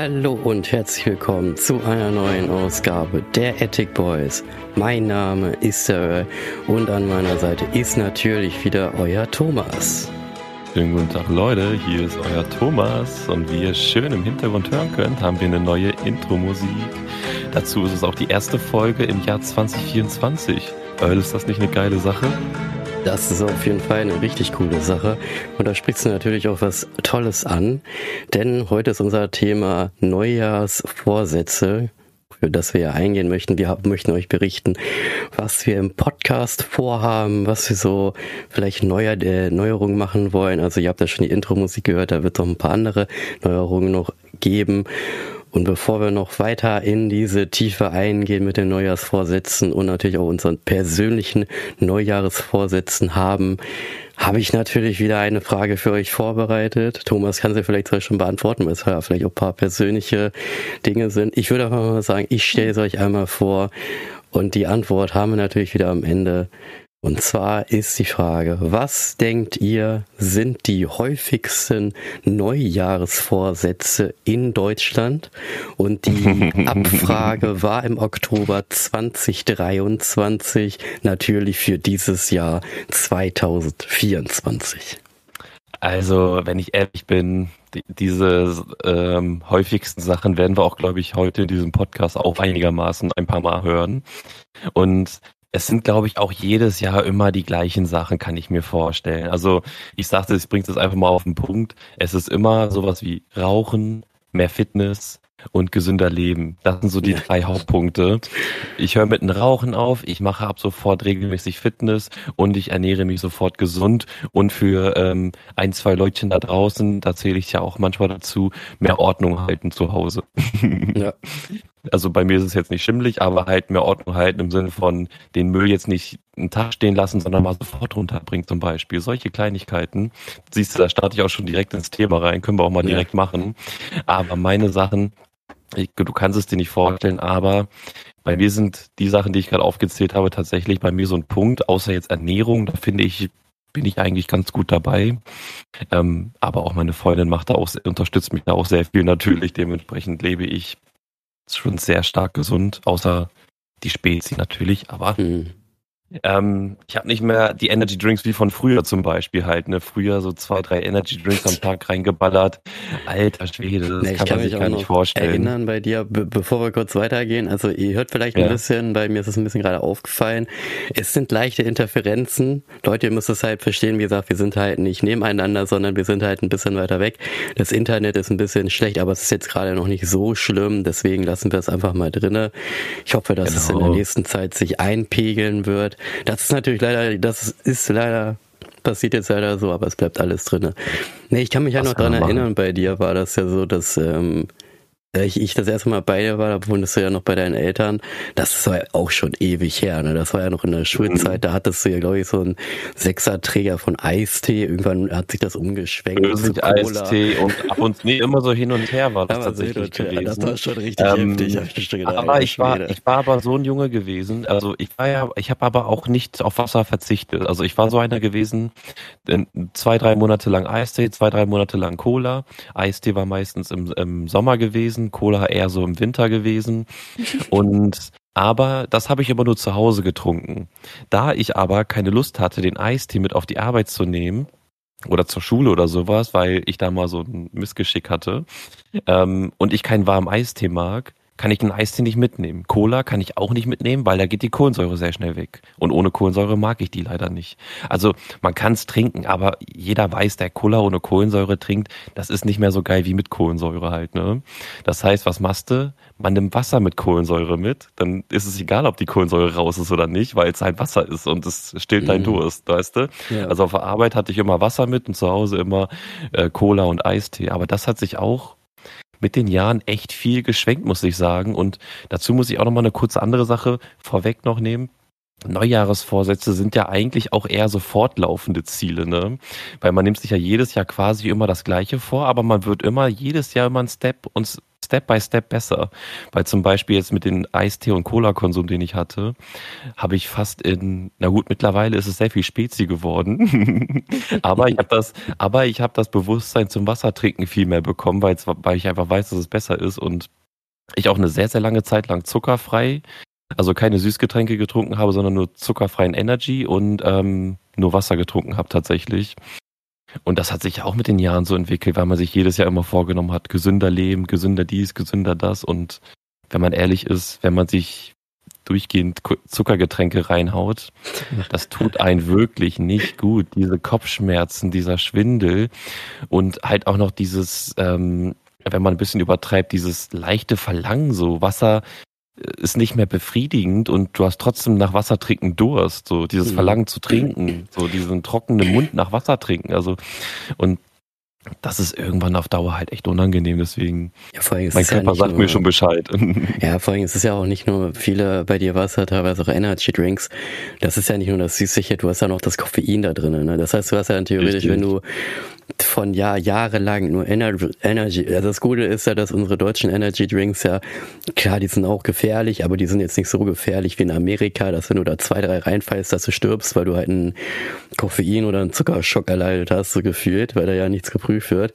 Hallo und herzlich willkommen zu einer neuen Ausgabe der Ethic Boys. Mein Name ist Sarah und an meiner Seite ist natürlich wieder euer Thomas. Schönen guten Tag Leute, hier ist euer Thomas und wie ihr schön im Hintergrund hören könnt, haben wir eine neue Intro-Musik. Dazu ist es auch die erste Folge im Jahr 2024. Earl, ist das nicht eine geile Sache? Das ist auf jeden Fall eine richtig coole Sache. Und da sprichst du natürlich auch was Tolles an. Denn heute ist unser Thema Neujahrsvorsätze, für das wir ja eingehen möchten. Wir möchten euch berichten, was wir im Podcast vorhaben, was wir so vielleicht neuer, der Neuerungen machen wollen. Also ihr habt ja schon die Intro-Musik gehört, da wird noch ein paar andere Neuerungen noch geben. Und bevor wir noch weiter in diese Tiefe eingehen mit den Neujahrsvorsätzen und natürlich auch unseren persönlichen Neujahresvorsätzen haben, habe ich natürlich wieder eine Frage für euch vorbereitet. Thomas kann sie vielleicht schon beantworten, weil es ja vielleicht auch ein paar persönliche Dinge sind. Ich würde einfach mal sagen, ich stelle es euch einmal vor und die Antwort haben wir natürlich wieder am Ende. Und zwar ist die Frage, was denkt ihr sind die häufigsten Neujahrsvorsätze in Deutschland? Und die Abfrage war im Oktober 2023 natürlich für dieses Jahr 2024. Also, wenn ich ehrlich bin, die, diese ähm, häufigsten Sachen werden wir auch, glaube ich, heute in diesem Podcast auch einigermaßen ein paar Mal hören. Und es sind, glaube ich, auch jedes Jahr immer die gleichen Sachen, kann ich mir vorstellen. Also ich sagte, ich bringe das einfach mal auf den Punkt. Es ist immer sowas wie Rauchen, mehr Fitness, und gesünder leben. Das sind so die drei Hauptpunkte. Ich höre mit dem Rauchen auf, ich mache ab sofort regelmäßig Fitness und ich ernähre mich sofort gesund. Und für ähm, ein, zwei Leutchen da draußen, da zähle ich ja auch manchmal dazu, mehr Ordnung halten zu Hause. Ja. Also bei mir ist es jetzt nicht schimmlig, aber halt mehr Ordnung halten im Sinne von den Müll jetzt nicht einen Tag stehen lassen, sondern mal sofort runterbringen zum Beispiel. Solche Kleinigkeiten. Siehst du, da starte ich auch schon direkt ins Thema rein, können wir auch mal direkt ja. machen. Aber meine Sachen, ich, du kannst es dir nicht vorstellen, aber bei mir sind die Sachen, die ich gerade aufgezählt habe, tatsächlich bei mir so ein Punkt, außer jetzt Ernährung, da finde ich, bin ich eigentlich ganz gut dabei. Ähm, aber auch meine Freundin macht da auch, unterstützt mich da auch sehr viel natürlich. Dementsprechend lebe ich schon sehr stark gesund, außer die Spezi natürlich, aber mhm. Ähm, ich habe nicht mehr die Energy Drinks wie von früher zum Beispiel halt. Ne? Früher so zwei, drei Energy Drinks am Tag reingeballert. Alter Schwede, das nee, kann, kann man sich gar nicht vorstellen. erinnern bei dir, bevor wir kurz weitergehen. Also ihr hört vielleicht ja. ein bisschen, bei mir ist es ein bisschen gerade aufgefallen. Es sind leichte Interferenzen. Leute, ihr müsst es halt verstehen, wie gesagt, wir sind halt nicht nebeneinander, sondern wir sind halt ein bisschen weiter weg. Das Internet ist ein bisschen schlecht, aber es ist jetzt gerade noch nicht so schlimm. Deswegen lassen wir es einfach mal drinne. Ich hoffe, dass genau. es in der genau. nächsten Zeit sich einpegeln wird. Das ist natürlich leider, das ist leider passiert jetzt leider so, aber es bleibt alles drinne. Nee, ich kann mich ja noch dran erinnern, bei dir war das ja so, dass ähm, ich, ich das erste Mal bei dir war, da wohntest du ja noch bei deinen Eltern. Das war ja auch schon ewig her. Ne? Das war ja noch in der Schulzeit. Da hattest du ja, glaube ich, so einen Sechserträger von Eistee. Irgendwann hat sich das umgeschwenkt. Flüssig Eistee und ab und nee, immer so hin und her war das tatsächlich gewesen. Das war schon richtig ähm, heftig. Ich aber ich war, ich war aber so ein Junge gewesen. Also ich war ja, ich habe aber auch nicht auf Wasser verzichtet. Also ich war so einer gewesen, zwei, drei Monate lang Eistee, zwei, drei Monate lang Cola. Eistee war meistens im, im Sommer gewesen gewesen, Cola eher so im Winter gewesen. Und aber das habe ich immer nur zu Hause getrunken. Da ich aber keine Lust hatte, den Eistee mit auf die Arbeit zu nehmen, oder zur Schule oder sowas, weil ich da mal so ein Missgeschick hatte ähm, und ich keinen warmen Eistee mag, kann ich den Eistee nicht mitnehmen. Cola kann ich auch nicht mitnehmen, weil da geht die Kohlensäure sehr schnell weg. Und ohne Kohlensäure mag ich die leider nicht. Also man kann es trinken, aber jeder weiß, der Cola ohne Kohlensäure trinkt, das ist nicht mehr so geil wie mit Kohlensäure halt. Ne? Das heißt, was machst du? Man nimmt Wasser mit Kohlensäure mit, dann ist es egal, ob die Kohlensäure raus ist oder nicht, weil es halt Wasser ist und es stillt mhm. dein Durst, weißt du? Ja. Also auf der Arbeit hatte ich immer Wasser mit und zu Hause immer äh, Cola und Eistee. Aber das hat sich auch mit den Jahren echt viel geschwenkt, muss ich sagen. Und dazu muss ich auch nochmal eine kurze andere Sache vorweg noch nehmen. Neujahresvorsätze sind ja eigentlich auch eher so fortlaufende Ziele, ne? Weil man nimmt sich ja jedes Jahr quasi immer das Gleiche vor, aber man wird immer jedes Jahr immer einen Step und Step by Step besser. Weil zum Beispiel jetzt mit dem Eistee und Cola-Konsum, den ich hatte, habe ich fast in, na gut, mittlerweile ist es sehr viel Spezi geworden. aber ich habe das, aber ich habe das Bewusstsein zum Wassertrinken viel mehr bekommen, weil, weil ich einfach weiß, dass es besser ist und ich auch eine sehr, sehr lange Zeit lang zuckerfrei, also keine Süßgetränke getrunken habe, sondern nur zuckerfreien Energy und ähm, nur Wasser getrunken habe tatsächlich. Und das hat sich auch mit den Jahren so entwickelt, weil man sich jedes Jahr immer vorgenommen hat, gesünder leben, gesünder dies, gesünder das. Und wenn man ehrlich ist, wenn man sich durchgehend Zuckergetränke reinhaut, das tut einen wirklich nicht gut. Diese Kopfschmerzen, dieser Schwindel und halt auch noch dieses, ähm, wenn man ein bisschen übertreibt, dieses leichte Verlangen, so Wasser ist nicht mehr befriedigend und du hast trotzdem nach Wasser trinken Durst, so dieses mhm. Verlangen zu trinken, so diesen trockenen Mund nach Wasser trinken, also und das ist irgendwann auf Dauer halt echt unangenehm, deswegen ja, vor allem mein Körper ja sagt nur, mir schon Bescheid. Ja, vor allem ist es ja auch nicht nur viele bei dir Wasser, teilweise auch Energy Drinks. Das ist ja nicht nur das Süßliche, du hast ja noch das Koffein da drin. Ne? Das heißt, du hast ja dann theoretisch, Richtig. wenn du von ja jahrelang nur Energy, Energy, also das Gute ist ja, dass unsere deutschen Energy Drinks ja, klar, die sind auch gefährlich, aber die sind jetzt nicht so gefährlich wie in Amerika, dass wenn du da zwei, drei reinfallst, dass du stirbst, weil du halt einen Koffein oder einen Zuckerschock erleidet hast, so gefühlt, weil da ja nichts geprüft wird.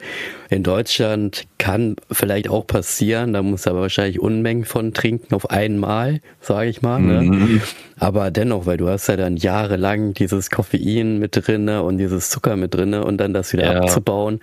In Deutschland kann vielleicht auch passieren, da muss aber wahrscheinlich Unmengen von trinken auf einmal, sage ich mal. Ne? Mhm. Aber dennoch, weil du hast ja dann jahrelang dieses Koffein mit drinne und dieses Zucker mit drinne und dann das wieder ja. Abzubauen,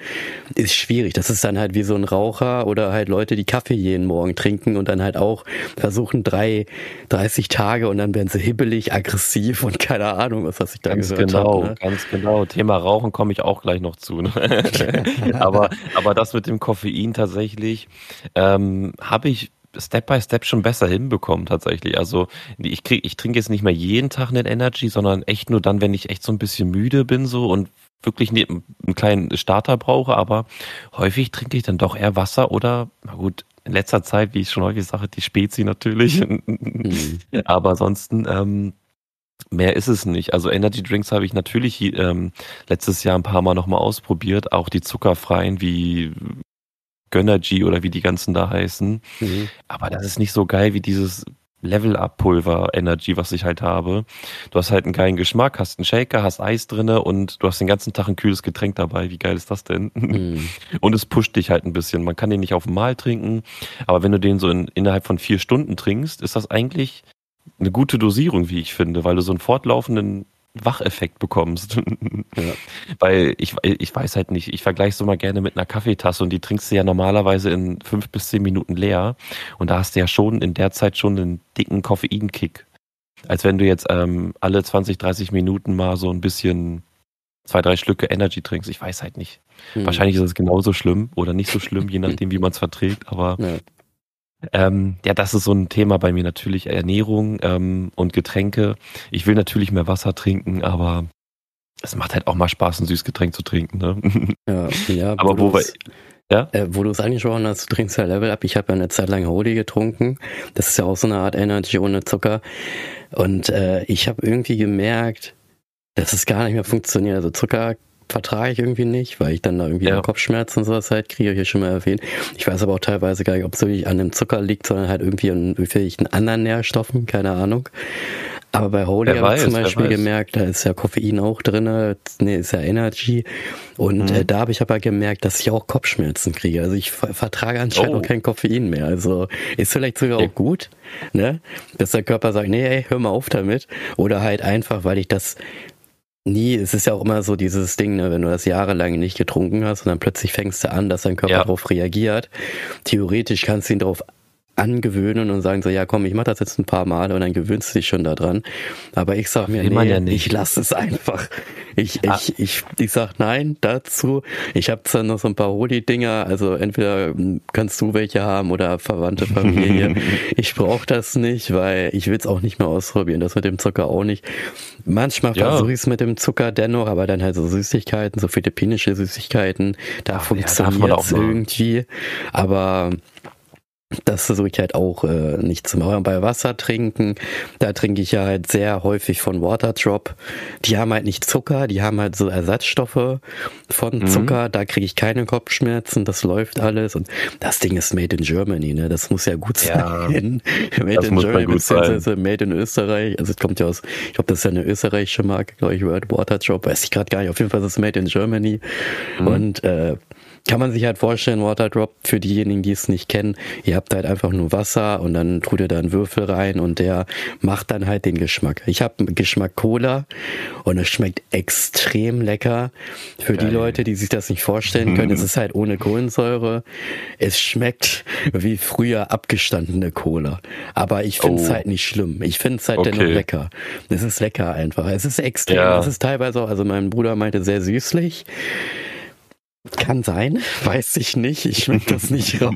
ist schwierig. Das ist dann halt wie so ein Raucher oder halt Leute, die Kaffee jeden Morgen trinken und dann halt auch versuchen drei, 30 Tage und dann werden sie hibbelig, aggressiv und keine Ahnung, was, was ich da ganz gehört genau, habe. Ne? Ganz genau. Thema Rauchen komme ich auch gleich noch zu. Ne? aber, aber das mit dem Koffein tatsächlich ähm, habe ich Step by Step schon besser hinbekommen tatsächlich. Also ich krieg, ich trinke jetzt nicht mehr jeden Tag einen Energy, sondern echt nur dann, wenn ich echt so ein bisschen müde bin so und wirklich einen kleinen Starter brauche. Aber häufig trinke ich dann doch eher Wasser oder, na gut, in letzter Zeit, wie ich schon häufig sage, die Spezi natürlich. Mhm. Aber ansonsten ähm, mehr ist es nicht. Also Energy Drinks habe ich natürlich ähm, letztes Jahr ein paar Mal nochmal ausprobiert, auch die zuckerfreien wie Gönnergy oder wie die ganzen da heißen. Mhm. Aber das ist nicht so geil wie dieses Level-Up-Pulver Energy, was ich halt habe. Du hast halt einen geilen Geschmack, hast einen Shaker, hast Eis drinne und du hast den ganzen Tag ein kühles Getränk dabei. Wie geil ist das denn? Mhm. Und es pusht dich halt ein bisschen. Man kann den nicht auf einmal trinken, aber wenn du den so in, innerhalb von vier Stunden trinkst, ist das eigentlich eine gute Dosierung, wie ich finde, weil du so einen fortlaufenden Wacheffekt bekommst. ja. Weil ich, ich weiß halt nicht, ich vergleiche es immer gerne mit einer Kaffeetasse und die trinkst du ja normalerweise in fünf bis zehn Minuten leer und da hast du ja schon in der Zeit schon einen dicken Koffeinkick. Als wenn du jetzt ähm, alle 20, 30 Minuten mal so ein bisschen zwei, drei Schlücke Energy trinkst. Ich weiß halt nicht. Hm. Wahrscheinlich ist es genauso schlimm oder nicht so schlimm, je nachdem, wie man es verträgt, aber ja. Ähm, ja, das ist so ein Thema bei mir natürlich Ernährung ähm, und Getränke. Ich will natürlich mehr Wasser trinken, aber es macht halt auch mal Spaß, ein Süßgetränk zu trinken. Ne? Ja, ja. aber wo wir, ja? Äh, wo du es angesprochen hast, du trinkst ja Level Up. Ich habe ja eine Zeit lang Holy getrunken. Das ist ja auch so eine Art Energy ohne Zucker. Und äh, ich habe irgendwie gemerkt, dass es gar nicht mehr funktioniert. Also Zucker vertrage ich irgendwie nicht, weil ich dann da irgendwie ja. Kopfschmerzen und sowas halt kriege, ich ja schon mal erwähnt. Ich weiß aber auch teilweise gar nicht, ob es wirklich an dem Zucker liegt, sondern halt irgendwie an irgendwelchen anderen Nährstoffen, keine Ahnung. Aber bei Holy habe ich zum Beispiel gemerkt, da ist ja Koffein auch drin, nee, ist ja Energy. Und mhm. äh, da habe ich aber gemerkt, dass ich auch Kopfschmerzen kriege. Also ich vertrage anscheinend oh. auch kein Koffein mehr. Also ist vielleicht sogar auch gut, ne? Dass der Körper sagt, nee, ey, hör mal auf damit. Oder halt einfach, weil ich das nie, es ist ja auch immer so dieses Ding, ne, wenn du das jahrelang nicht getrunken hast und dann plötzlich fängst du an, dass dein Körper ja. darauf reagiert. Theoretisch kannst du ihn darauf angewöhnen und sagen so, ja komm, ich mach das jetzt ein paar Mal und dann gewöhnst du dich schon daran. Aber ich sag mir, nee, ja ich lasse es einfach. Ich, ah. ich, ich, ich sag nein dazu. Ich habe zwar noch so ein paar Holi-Dinger, also entweder kannst du welche haben oder verwandte Familie. ich brauche das nicht, weil ich will es auch nicht mehr ausprobieren. Das mit dem Zucker auch nicht. Manchmal ja. versuche ich es mit dem Zucker dennoch, aber dann halt so Süßigkeiten, so philippinische Süßigkeiten, da funktioniert es irgendwie. Aber das versuche ich halt auch äh, nicht zu machen. Bei Wasser trinken, da trinke ich ja halt sehr häufig von Waterdrop. Die haben halt nicht Zucker, die haben halt so Ersatzstoffe von mhm. Zucker. Da kriege ich keine Kopfschmerzen, das läuft alles. Und das Ding ist made in Germany, ne? Das muss ja gut sein. Ja, made das in muss Germany, gut sein. made in Österreich. Also es kommt ja aus, ich glaube, das ist ja eine österreichische Marke, glaube ich, World Waterdrop, weiß ich gerade gar nicht. Auf jeden Fall ist es made in Germany. Mhm. Und äh, kann man sich halt vorstellen, Waterdrop, für diejenigen, die es nicht kennen, ihr habt halt einfach nur Wasser und dann tut ihr da einen Würfel rein und der macht dann halt den Geschmack. Ich habe Geschmack Cola und es schmeckt extrem lecker. Für Geil. die Leute, die sich das nicht vorstellen können, es ist halt ohne Kohlensäure. Es schmeckt wie früher abgestandene Cola. Aber ich finde es oh. halt nicht schlimm. Ich finde es halt okay. dennoch lecker. Es ist lecker einfach. Es ist extrem. Ja. Es ist teilweise auch, also mein Bruder meinte sehr süßlich. Kann sein, weiß ich nicht. Ich schmeck das nicht raus.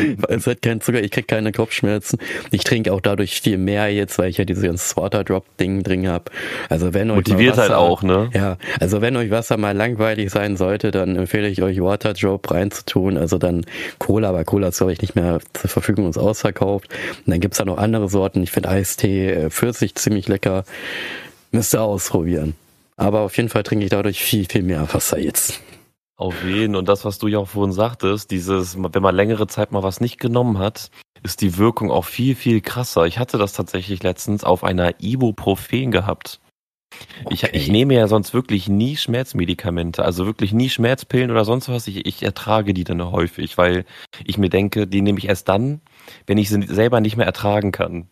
es hat keinen Zucker, ich krieg keine Kopfschmerzen. Ich trinke auch dadurch viel mehr jetzt, weil ich ja dieses ganze Waterdrop-Ding drin habe. Also wenn euch Motiviert halt Wasser, halt auch, ne? Ja, also wenn euch Wasser mal langweilig sein sollte, dann empfehle ich euch Waterdrop reinzutun. Also dann Cola, aber Cola ist glaube ich nicht mehr zur Verfügung, ist ausverkauft. Und dann gibt's da noch andere Sorten. Ich finde Eistee, äh, Pfirsich ziemlich lecker. Müsst ihr ausprobieren. Aber auf jeden Fall trinke ich dadurch viel, viel mehr Wasser jetzt. Auf jeden. Und das, was du ja auch vorhin sagtest, dieses, wenn man längere Zeit mal was nicht genommen hat, ist die Wirkung auch viel, viel krasser. Ich hatte das tatsächlich letztens auf einer Ibuprofen gehabt. Okay. Ich, ich nehme ja sonst wirklich nie Schmerzmedikamente, also wirklich nie Schmerzpillen oder sonst was. Ich, ich ertrage die dann häufig, weil ich mir denke, die nehme ich erst dann, wenn ich sie selber nicht mehr ertragen kann.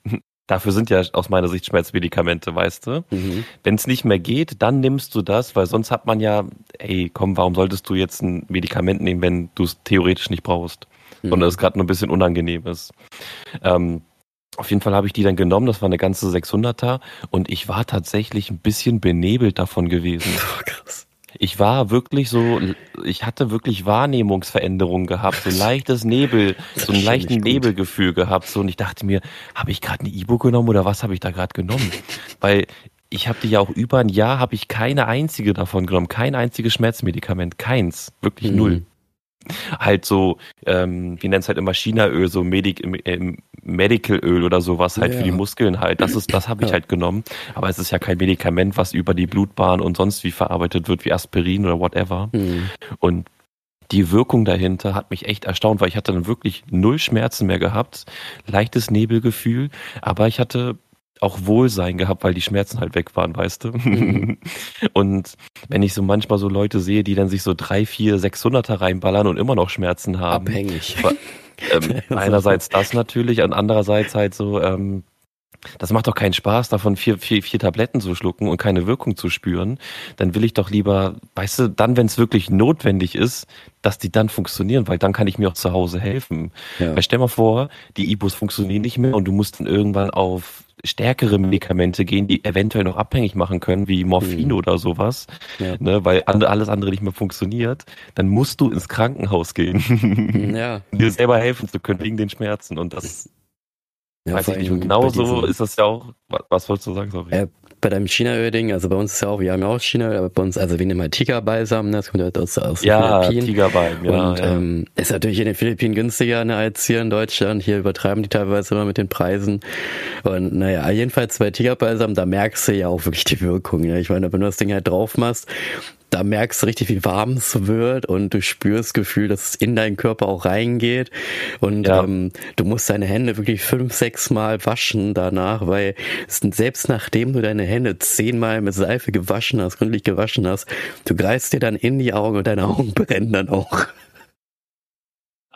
Dafür sind ja aus meiner Sicht Schmerzmedikamente, weißt du? Mhm. Wenn es nicht mehr geht, dann nimmst du das, weil sonst hat man ja, ey, komm, warum solltest du jetzt ein Medikament nehmen, wenn du es theoretisch nicht brauchst? Mhm. Und es gerade nur ein bisschen unangenehm ist. Ähm, auf jeden Fall habe ich die dann genommen, das war eine ganze 600er und ich war tatsächlich ein bisschen benebelt davon gewesen. Oh, krass. Ich war wirklich so, ich hatte wirklich Wahrnehmungsveränderungen gehabt, so ein leichtes Nebel, so ein leichten Nebelgefühl gehabt, so und ich dachte mir, habe ich gerade eine E-Book genommen oder was habe ich da gerade genommen? Weil ich habe die ja auch über ein Jahr, habe ich keine einzige davon genommen, kein einziges Schmerzmedikament, keins, wirklich mhm. null halt so, ähm, wie nennt es halt immer Chinaöl, so Medic, äh, Medicalöl oder sowas halt ja. für die Muskeln halt. Das ist, das habe ich ja. halt genommen. Aber es ist ja kein Medikament, was über die Blutbahn und sonst wie verarbeitet wird, wie Aspirin oder whatever. Mhm. Und die Wirkung dahinter hat mich echt erstaunt, weil ich hatte dann wirklich null Schmerzen mehr gehabt, leichtes Nebelgefühl, aber ich hatte auch Wohlsein gehabt, weil die Schmerzen halt weg waren, weißt du? Mhm. und wenn ich so manchmal so Leute sehe, die dann sich so drei, vier, sechshunderter reinballern und immer noch Schmerzen haben. Abhängig. Ähm, einerseits das natürlich und andererseits halt so, ähm, das macht doch keinen Spaß, davon vier, vier, vier Tabletten zu schlucken und keine Wirkung zu spüren. Dann will ich doch lieber, weißt du, dann, wenn es wirklich notwendig ist, dass die dann funktionieren, weil dann kann ich mir auch zu Hause helfen. Ja. Weil stell mal vor, die Ibus funktionieren nicht mehr und du musst dann irgendwann auf stärkere Medikamente gehen, die eventuell noch abhängig machen können, wie Morphin mhm. oder sowas, ja. ne, weil alles andere nicht mehr funktioniert, dann musst du ins Krankenhaus gehen, ja. dir selber helfen zu können wegen den Schmerzen und das ja, weiß ich nicht. Genauso ist das ja auch, was wolltest du sagen, sorry? Äh, bei deinem Chinaöl-Ding, also bei uns ist ja auch, wir haben ja auch China, aber bei uns, also wir nehmen halt Tigerbalsam, ne, das kommt halt aus, aus den ja, Philippinen. Tigerbalm, ja, Und ja. Ähm, ist natürlich in den Philippinen günstiger ne, als hier in Deutschland. Hier übertreiben die teilweise immer mit den Preisen. Und naja, jedenfalls bei Tigerbalsam, da merkst du ja auch wirklich die Wirkung. Ja. Ich meine, wenn du das Ding halt drauf machst, da merkst du richtig, wie warm es wird und du spürst das Gefühl, dass es in deinen Körper auch reingeht. Und ja. ähm, du musst deine Hände wirklich fünf, sechs Mal waschen danach, weil selbst nachdem du deine Hände zehnmal mit Seife gewaschen hast, gründlich gewaschen hast, du greifst dir dann in die Augen und deine Augen brennen dann auch.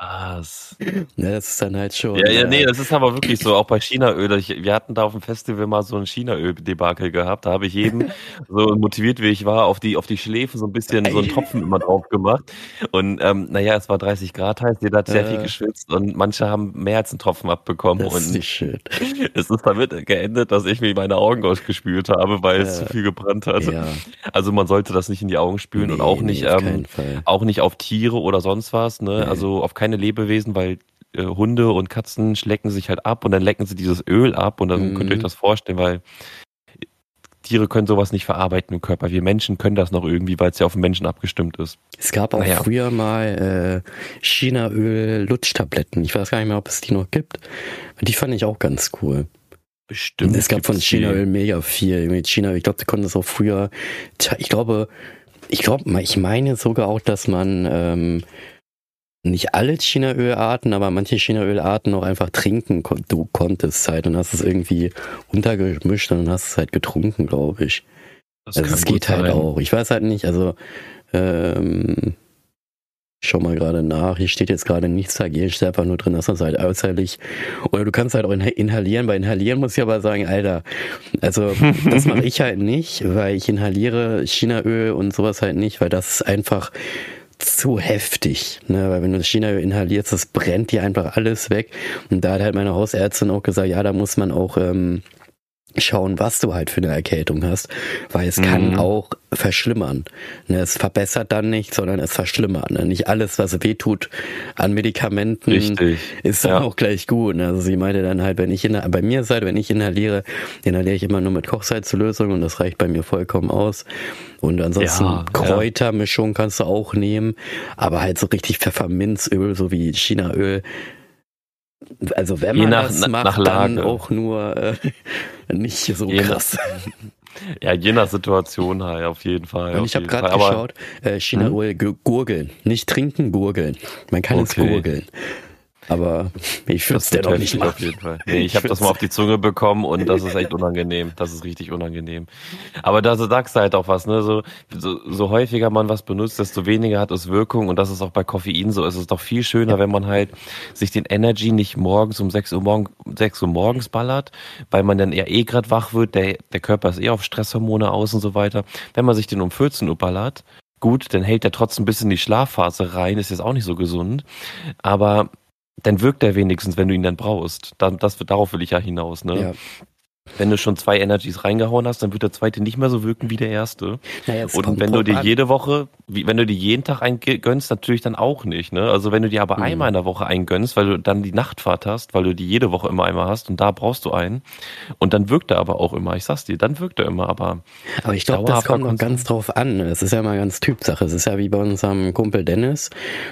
Was? Ja, das ist dann halt schon. Ja, ja, nee, das ist aber wirklich so, auch bei Chinaöl. Ich, wir hatten da auf dem Festival mal so ein Chinaöl-Debakel gehabt. Da habe ich jeden, so motiviert wie ich war, auf die, auf die Schläfen so ein bisschen so einen Tropfen immer drauf gemacht. Und ähm, naja, es war 30 Grad heiß, jeder hat sehr viel geschwitzt und manche haben mehr als einen Tropfen abbekommen. Das ist nicht schön. Es ist damit geendet, dass ich mir meine Augen ausgespült habe, weil ja. es zu viel gebrannt hat. Ja. Also man sollte das nicht in die Augen spülen nee, und auch nicht, nee, ähm, auch nicht auf Tiere oder sonst was. Ne? Nee. Also auf keinen kleine Lebewesen, weil äh, Hunde und Katzen schlecken sich halt ab und dann lecken sie dieses Öl ab und dann mhm. könnt ihr euch das vorstellen, weil Tiere können sowas nicht verarbeiten im Körper. Wir Menschen können das noch irgendwie, weil es ja auf den Menschen abgestimmt ist. Es gab auch naja. früher mal äh, Chinaöl-Lutschtabletten. Ich weiß gar nicht mehr, ob es die noch gibt. Die fand ich auch ganz cool. Bestimmt. Es gab von Chinaöl mega viel. China, ich glaube, die konnten das auch früher. Ich glaube, ich glaube, ich meine sogar auch, dass man ähm, nicht alle Chinaölarten, aber manche Chinaölarten auch einfach trinken du konntest halt und hast es irgendwie untergemischt und dann hast es halt getrunken, glaube ich. Das also es geht halt auch. Ich weiß halt nicht, also ähm, schau mal gerade nach. Hier steht jetzt gerade nichts dagegen, steht einfach nur drin, dass das halt äußerlich. Oder du kannst halt auch inhalieren. Bei inhalieren muss ich aber sagen, Alter, also das mache ich halt nicht, weil ich inhaliere Chinaöl und sowas halt nicht, weil das ist einfach zu heftig, ne? weil wenn du China inhalierst, das brennt dir einfach alles weg. Und da hat halt meine Hausärztin auch gesagt, ja, da muss man auch ähm, schauen, was du halt für eine Erkältung hast, weil es mhm. kann auch verschlimmern. Ne, es verbessert dann nicht, sondern es verschlimmert. Ne? Nicht alles, was weh tut an Medikamenten, Richtig. ist dann ja. auch gleich gut. Ne? Also sie meinte dann halt, wenn ich in, bei mir seid, wenn ich inhaliere, inhaliere ich immer nur mit Kochsalzlösung und das reicht bei mir vollkommen aus. Und ansonsten ja, Kräutermischung kannst du auch nehmen, aber halt so richtig Pfefferminzöl, so wie Chinaöl, also wenn man nach, das macht, nach dann auch nur äh, nicht so je krass. Nach, ja, je nach Situation halt, auf jeden Fall. Und ich habe gerade geschaut, äh, China hm? gurgeln. Nicht trinken, gurgeln. Man kann okay. es gurgeln. Aber ich würde es dennoch nicht machen. Auf jeden Fall. Nee, ich, ich habe das mal auf die Zunge bekommen und das ist echt unangenehm. Das ist richtig unangenehm. Aber da sagst du halt auch was, ne? So, so, so häufiger man was benutzt, desto weniger hat es Wirkung und das ist auch bei Koffein so. Es ist doch viel schöner, wenn man halt sich den Energy nicht morgens um 6 Uhr, morgen, 6 Uhr morgens ballert, weil man dann eher eh grad wach wird, der, der Körper ist eh auf Stresshormone aus und so weiter. Wenn man sich den um 14 Uhr ballert, gut, dann hält er trotzdem ein bisschen die Schlafphase rein, ist jetzt auch nicht so gesund. Aber dann wirkt er wenigstens, wenn du ihn dann brauchst. Das, darauf will ich ja hinaus, ne? Ja. Wenn du schon zwei Energies reingehauen hast, dann wird der zweite nicht mehr so wirken wie der erste. Ja, und wenn du dir jede Woche, wenn du dir jeden Tag einen gönnst, natürlich dann auch nicht. Ne? Also wenn du dir aber mhm. einmal in der Woche einen gönnst, weil du dann die Nachtfahrt hast, weil du die jede Woche immer einmal hast und da brauchst du einen. Und dann wirkt er aber auch immer. Ich sag's dir, dann wirkt er immer. Aber, aber ich glaube, das kommt noch ganz drauf an. Es ist ja immer ganz Typsache. Es ist ja wie bei unserem Kumpel Dennis,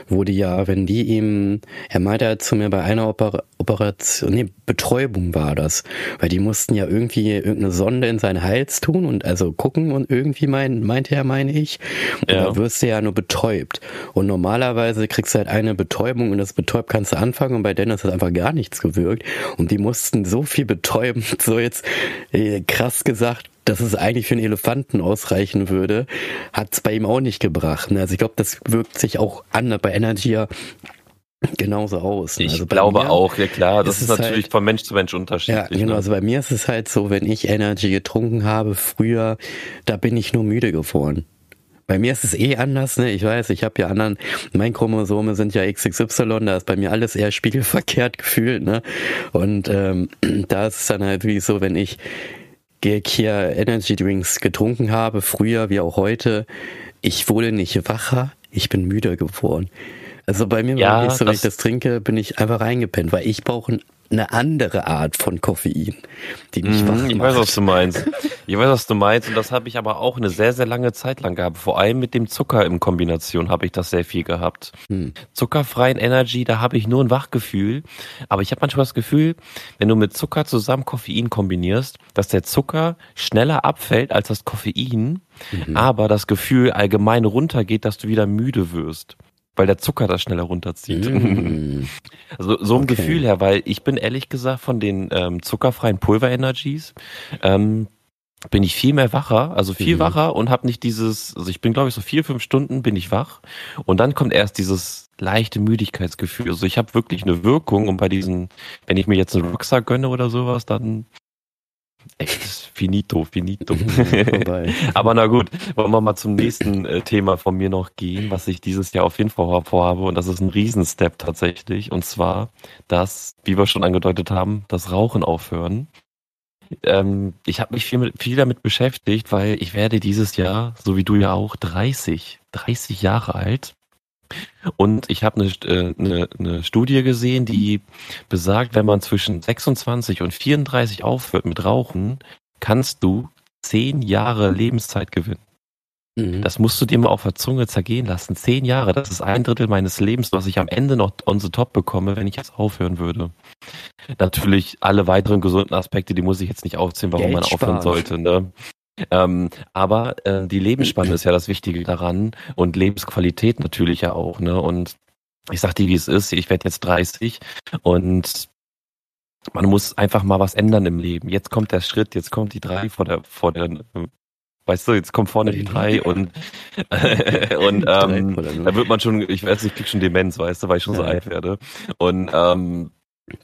wo die ja, wenn die ihm, er meinte ja zu mir bei einer Oper Operation, nee, Betäubung war das, weil die mussten ja irgendwie irgendeine Sonde in seinen Hals tun und also gucken und irgendwie mein, meinte er, meine ich. Und ja. da wirst du ja nur betäubt. Und normalerweise kriegst du halt eine Betäubung und das betäubt kannst du anfangen und bei Dennis hat einfach gar nichts gewirkt. Und die mussten so viel betäuben, so jetzt äh, krass gesagt, dass es eigentlich für einen Elefanten ausreichen würde, hat es bei ihm auch nicht gebracht. Also ich glaube, das wirkt sich auch an bei Energy genauso aus. Ich also glaube auch, ja klar, das ist, ist natürlich halt, von Mensch zu Mensch unterschiedlich. Ja, genau, ne? also bei mir ist es halt so, wenn ich Energy getrunken habe früher, da bin ich nur müde geworden. Bei mir ist es eh anders, ne? Ich weiß, ich habe ja anderen, mein Chromosome sind ja XXY, da ist bei mir alles eher spiegelverkehrt gefühlt, ne? Und ähm, da ist es dann halt wie so, wenn ich hier Energy Drinks getrunken habe, früher wie auch heute, ich wurde nicht wacher, ich bin müder geworden. Also bei mir ja, war so, wenn ich das trinke, bin ich einfach reingepennt, weil ich brauche eine andere Art von Koffein, die mich wach macht. Ich weiß, was du meinst. Ich weiß, was du meinst. Und das habe ich aber auch eine sehr, sehr lange Zeit lang gehabt. Vor allem mit dem Zucker in Kombination habe ich das sehr viel gehabt. Hm. Zuckerfreien Energy, da habe ich nur ein Wachgefühl. Aber ich habe manchmal das Gefühl, wenn du mit Zucker zusammen Koffein kombinierst, dass der Zucker schneller abfällt als das Koffein, mhm. aber das Gefühl allgemein runtergeht, dass du wieder müde wirst weil der Zucker das schneller runterzieht. Mm. Also so ein okay. Gefühl her, weil ich bin ehrlich gesagt von den ähm, zuckerfreien Pulver-Energies ähm, bin ich viel mehr wacher, also viel mhm. wacher und habe nicht dieses, also ich bin glaube ich so vier, fünf Stunden bin ich wach und dann kommt erst dieses leichte Müdigkeitsgefühl. Also ich habe wirklich eine Wirkung und bei diesen, wenn ich mir jetzt einen Rucksack gönne oder sowas, dann Echt, finito, finito. Aber na gut, wollen wir mal zum nächsten äh, Thema von mir noch gehen, was ich dieses Jahr auf jeden Fall vorhabe. Und das ist ein Riesenstep tatsächlich. Und zwar das, wie wir schon angedeutet haben, das Rauchen aufhören. Ähm, ich habe mich viel, viel damit beschäftigt, weil ich werde dieses Jahr, so wie du ja auch, 30, 30 Jahre alt. Und ich habe eine, äh, eine, eine Studie gesehen, die besagt, wenn man zwischen 26 und 34 aufhört mit Rauchen, kannst du zehn Jahre Lebenszeit gewinnen. Mhm. Das musst du dir mal auf der Zunge zergehen lassen. Zehn Jahre, das ist ein Drittel meines Lebens, was ich am Ende noch on the top bekomme, wenn ich jetzt aufhören würde. Natürlich alle weiteren gesunden Aspekte, die muss ich jetzt nicht aufzählen, warum Geld man aufhören sollte. Ne? Ähm, aber äh, die Lebensspanne ist ja das Wichtige daran und Lebensqualität natürlich ja auch. Ne? Und ich sag dir, wie es ist. Ich werde jetzt 30 und man muss einfach mal was ändern im Leben. Jetzt kommt der Schritt, jetzt kommt die drei vor der, vor der, weißt du, jetzt kommt vorne die drei und, und ähm, da wird man schon, ich weiß nicht, ich krieg schon Demenz, weißt du, weil ich schon so alt werde. Und ähm,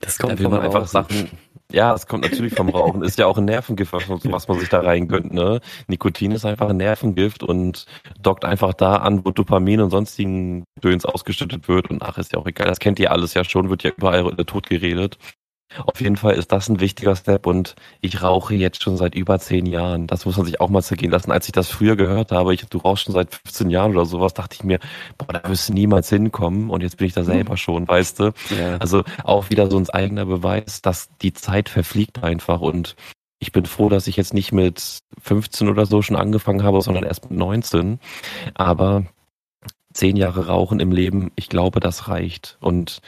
das kommt da will man einfach Sachen, ja, es kommt natürlich vom Rauchen. Ist ja auch ein Nervengift, was man sich da reingönnt. Ne? Nikotin ist einfach ein Nervengift und dockt einfach da an, wo Dopamin und sonstigen Döns ausgeschüttet wird. Und ach, ist ja auch egal. Das kennt ihr alles ja schon, wird ja überall tot geredet. Auf jeden Fall ist das ein wichtiger Step und ich rauche jetzt schon seit über zehn Jahren. Das muss man sich auch mal zergehen lassen. Als ich das früher gehört habe, ich, du rauchst schon seit 15 Jahren oder sowas, dachte ich mir, boah, da wirst du niemals hinkommen und jetzt bin ich da selber mhm. schon, weißt du? Ja. Also auch wieder so ein eigener Beweis, dass die Zeit verfliegt einfach und ich bin froh, dass ich jetzt nicht mit 15 oder so schon angefangen habe, sondern erst mit 19. Aber zehn Jahre Rauchen im Leben, ich glaube, das reicht. Und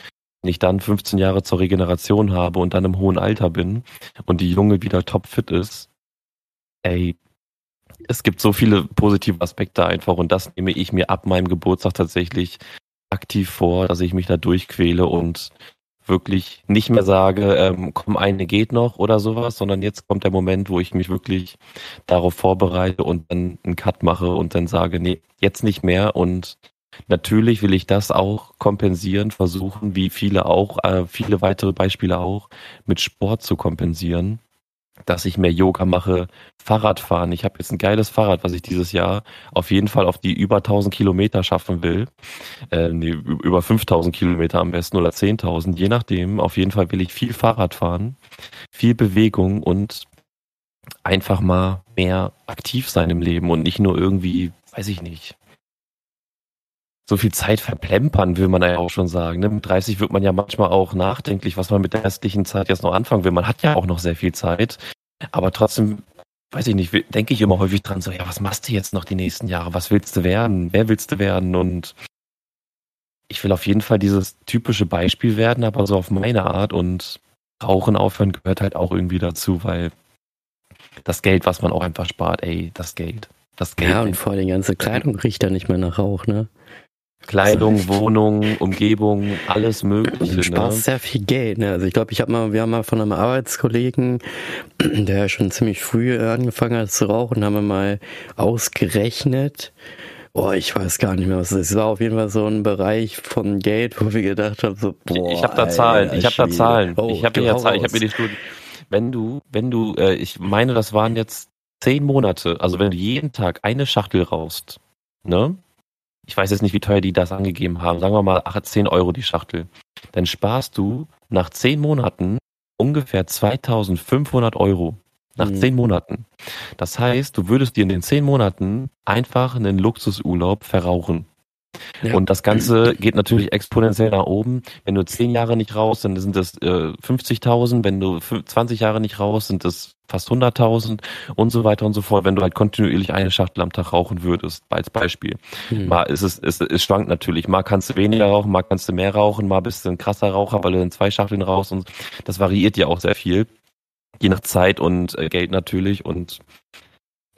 wenn ich dann 15 Jahre zur Regeneration habe und dann im hohen Alter bin und die Junge wieder topfit ist, ey, es gibt so viele positive Aspekte einfach und das nehme ich mir ab meinem Geburtstag tatsächlich aktiv vor, dass ich mich da durchquäle und wirklich nicht mehr sage, ähm, komm, eine geht noch oder sowas, sondern jetzt kommt der Moment, wo ich mich wirklich darauf vorbereite und dann einen Cut mache und dann sage, nee, jetzt nicht mehr und Natürlich will ich das auch kompensieren, versuchen, wie viele auch, äh, viele weitere Beispiele auch, mit Sport zu kompensieren. Dass ich mehr Yoga mache, Fahrradfahren. Ich habe jetzt ein geiles Fahrrad, was ich dieses Jahr auf jeden Fall auf die über 1000 Kilometer schaffen will. Äh, nee, über 5000 Kilometer am besten oder 10.000, je nachdem. Auf jeden Fall will ich viel Fahrrad fahren, viel Bewegung und einfach mal mehr aktiv sein im Leben und nicht nur irgendwie, weiß ich nicht, so viel Zeit verplempern, will man ja auch schon sagen. Ne? Mit 30 wird man ja manchmal auch nachdenklich, was man mit der restlichen Zeit jetzt noch anfangen will. Man hat ja auch noch sehr viel Zeit, aber trotzdem, weiß ich nicht, denke ich immer häufig dran, so, ja, was machst du jetzt noch die nächsten Jahre? Was willst du werden? Wer willst du werden? Und ich will auf jeden Fall dieses typische Beispiel werden, aber so auf meine Art und Rauchen aufhören gehört halt auch irgendwie dazu, weil das Geld, was man auch einfach spart, ey, das Geld. Das Geld. Ja, und vor allem die ganze Kleidung riecht ja nicht mehr nach Rauch, ne? Kleidung, Wohnung, Umgebung, alles Mögliche. Du sparst ne? sehr viel Geld. Ne? Also ich glaube, ich habe mal, wir haben mal von einem Arbeitskollegen, der schon ziemlich früh angefangen hat zu rauchen, haben wir mal ausgerechnet. Boah, ich weiß gar nicht mehr, was es ist. Es war auf jeden Fall so ein Bereich von Geld, wo wir gedacht haben, so, boah. Ich habe da Zahlen, ich habe da Zahlen. Oh, ich habe mir, Zahlen, ich hab mir die Studien. Wenn du, wenn du, äh, ich meine, das waren jetzt zehn Monate, also wenn du jeden Tag eine Schachtel rauchst, ne? Ich weiß jetzt nicht, wie teuer die das angegeben haben, sagen wir mal 10 Euro die Schachtel, dann sparst du nach 10 Monaten ungefähr 2500 Euro. Nach mhm. 10 Monaten. Das heißt, du würdest dir in den 10 Monaten einfach einen Luxusurlaub verrauchen. Ja. Und das Ganze geht natürlich exponentiell nach oben. Wenn du 10 Jahre nicht raus, dann sind das äh, 50.000. Wenn du 20 Jahre nicht raus, sind das fast 100.000 und so weiter und so fort, wenn du halt kontinuierlich eine Schachtel am Tag rauchen würdest, als Beispiel. Hm. Mal ist es, es, es schwankt natürlich. Mal kannst du weniger rauchen, mal kannst du mehr rauchen, mal bist du ein krasser Raucher, weil du in zwei Schachteln rauchst und das variiert ja auch sehr viel. Je nach Zeit und äh, Geld natürlich und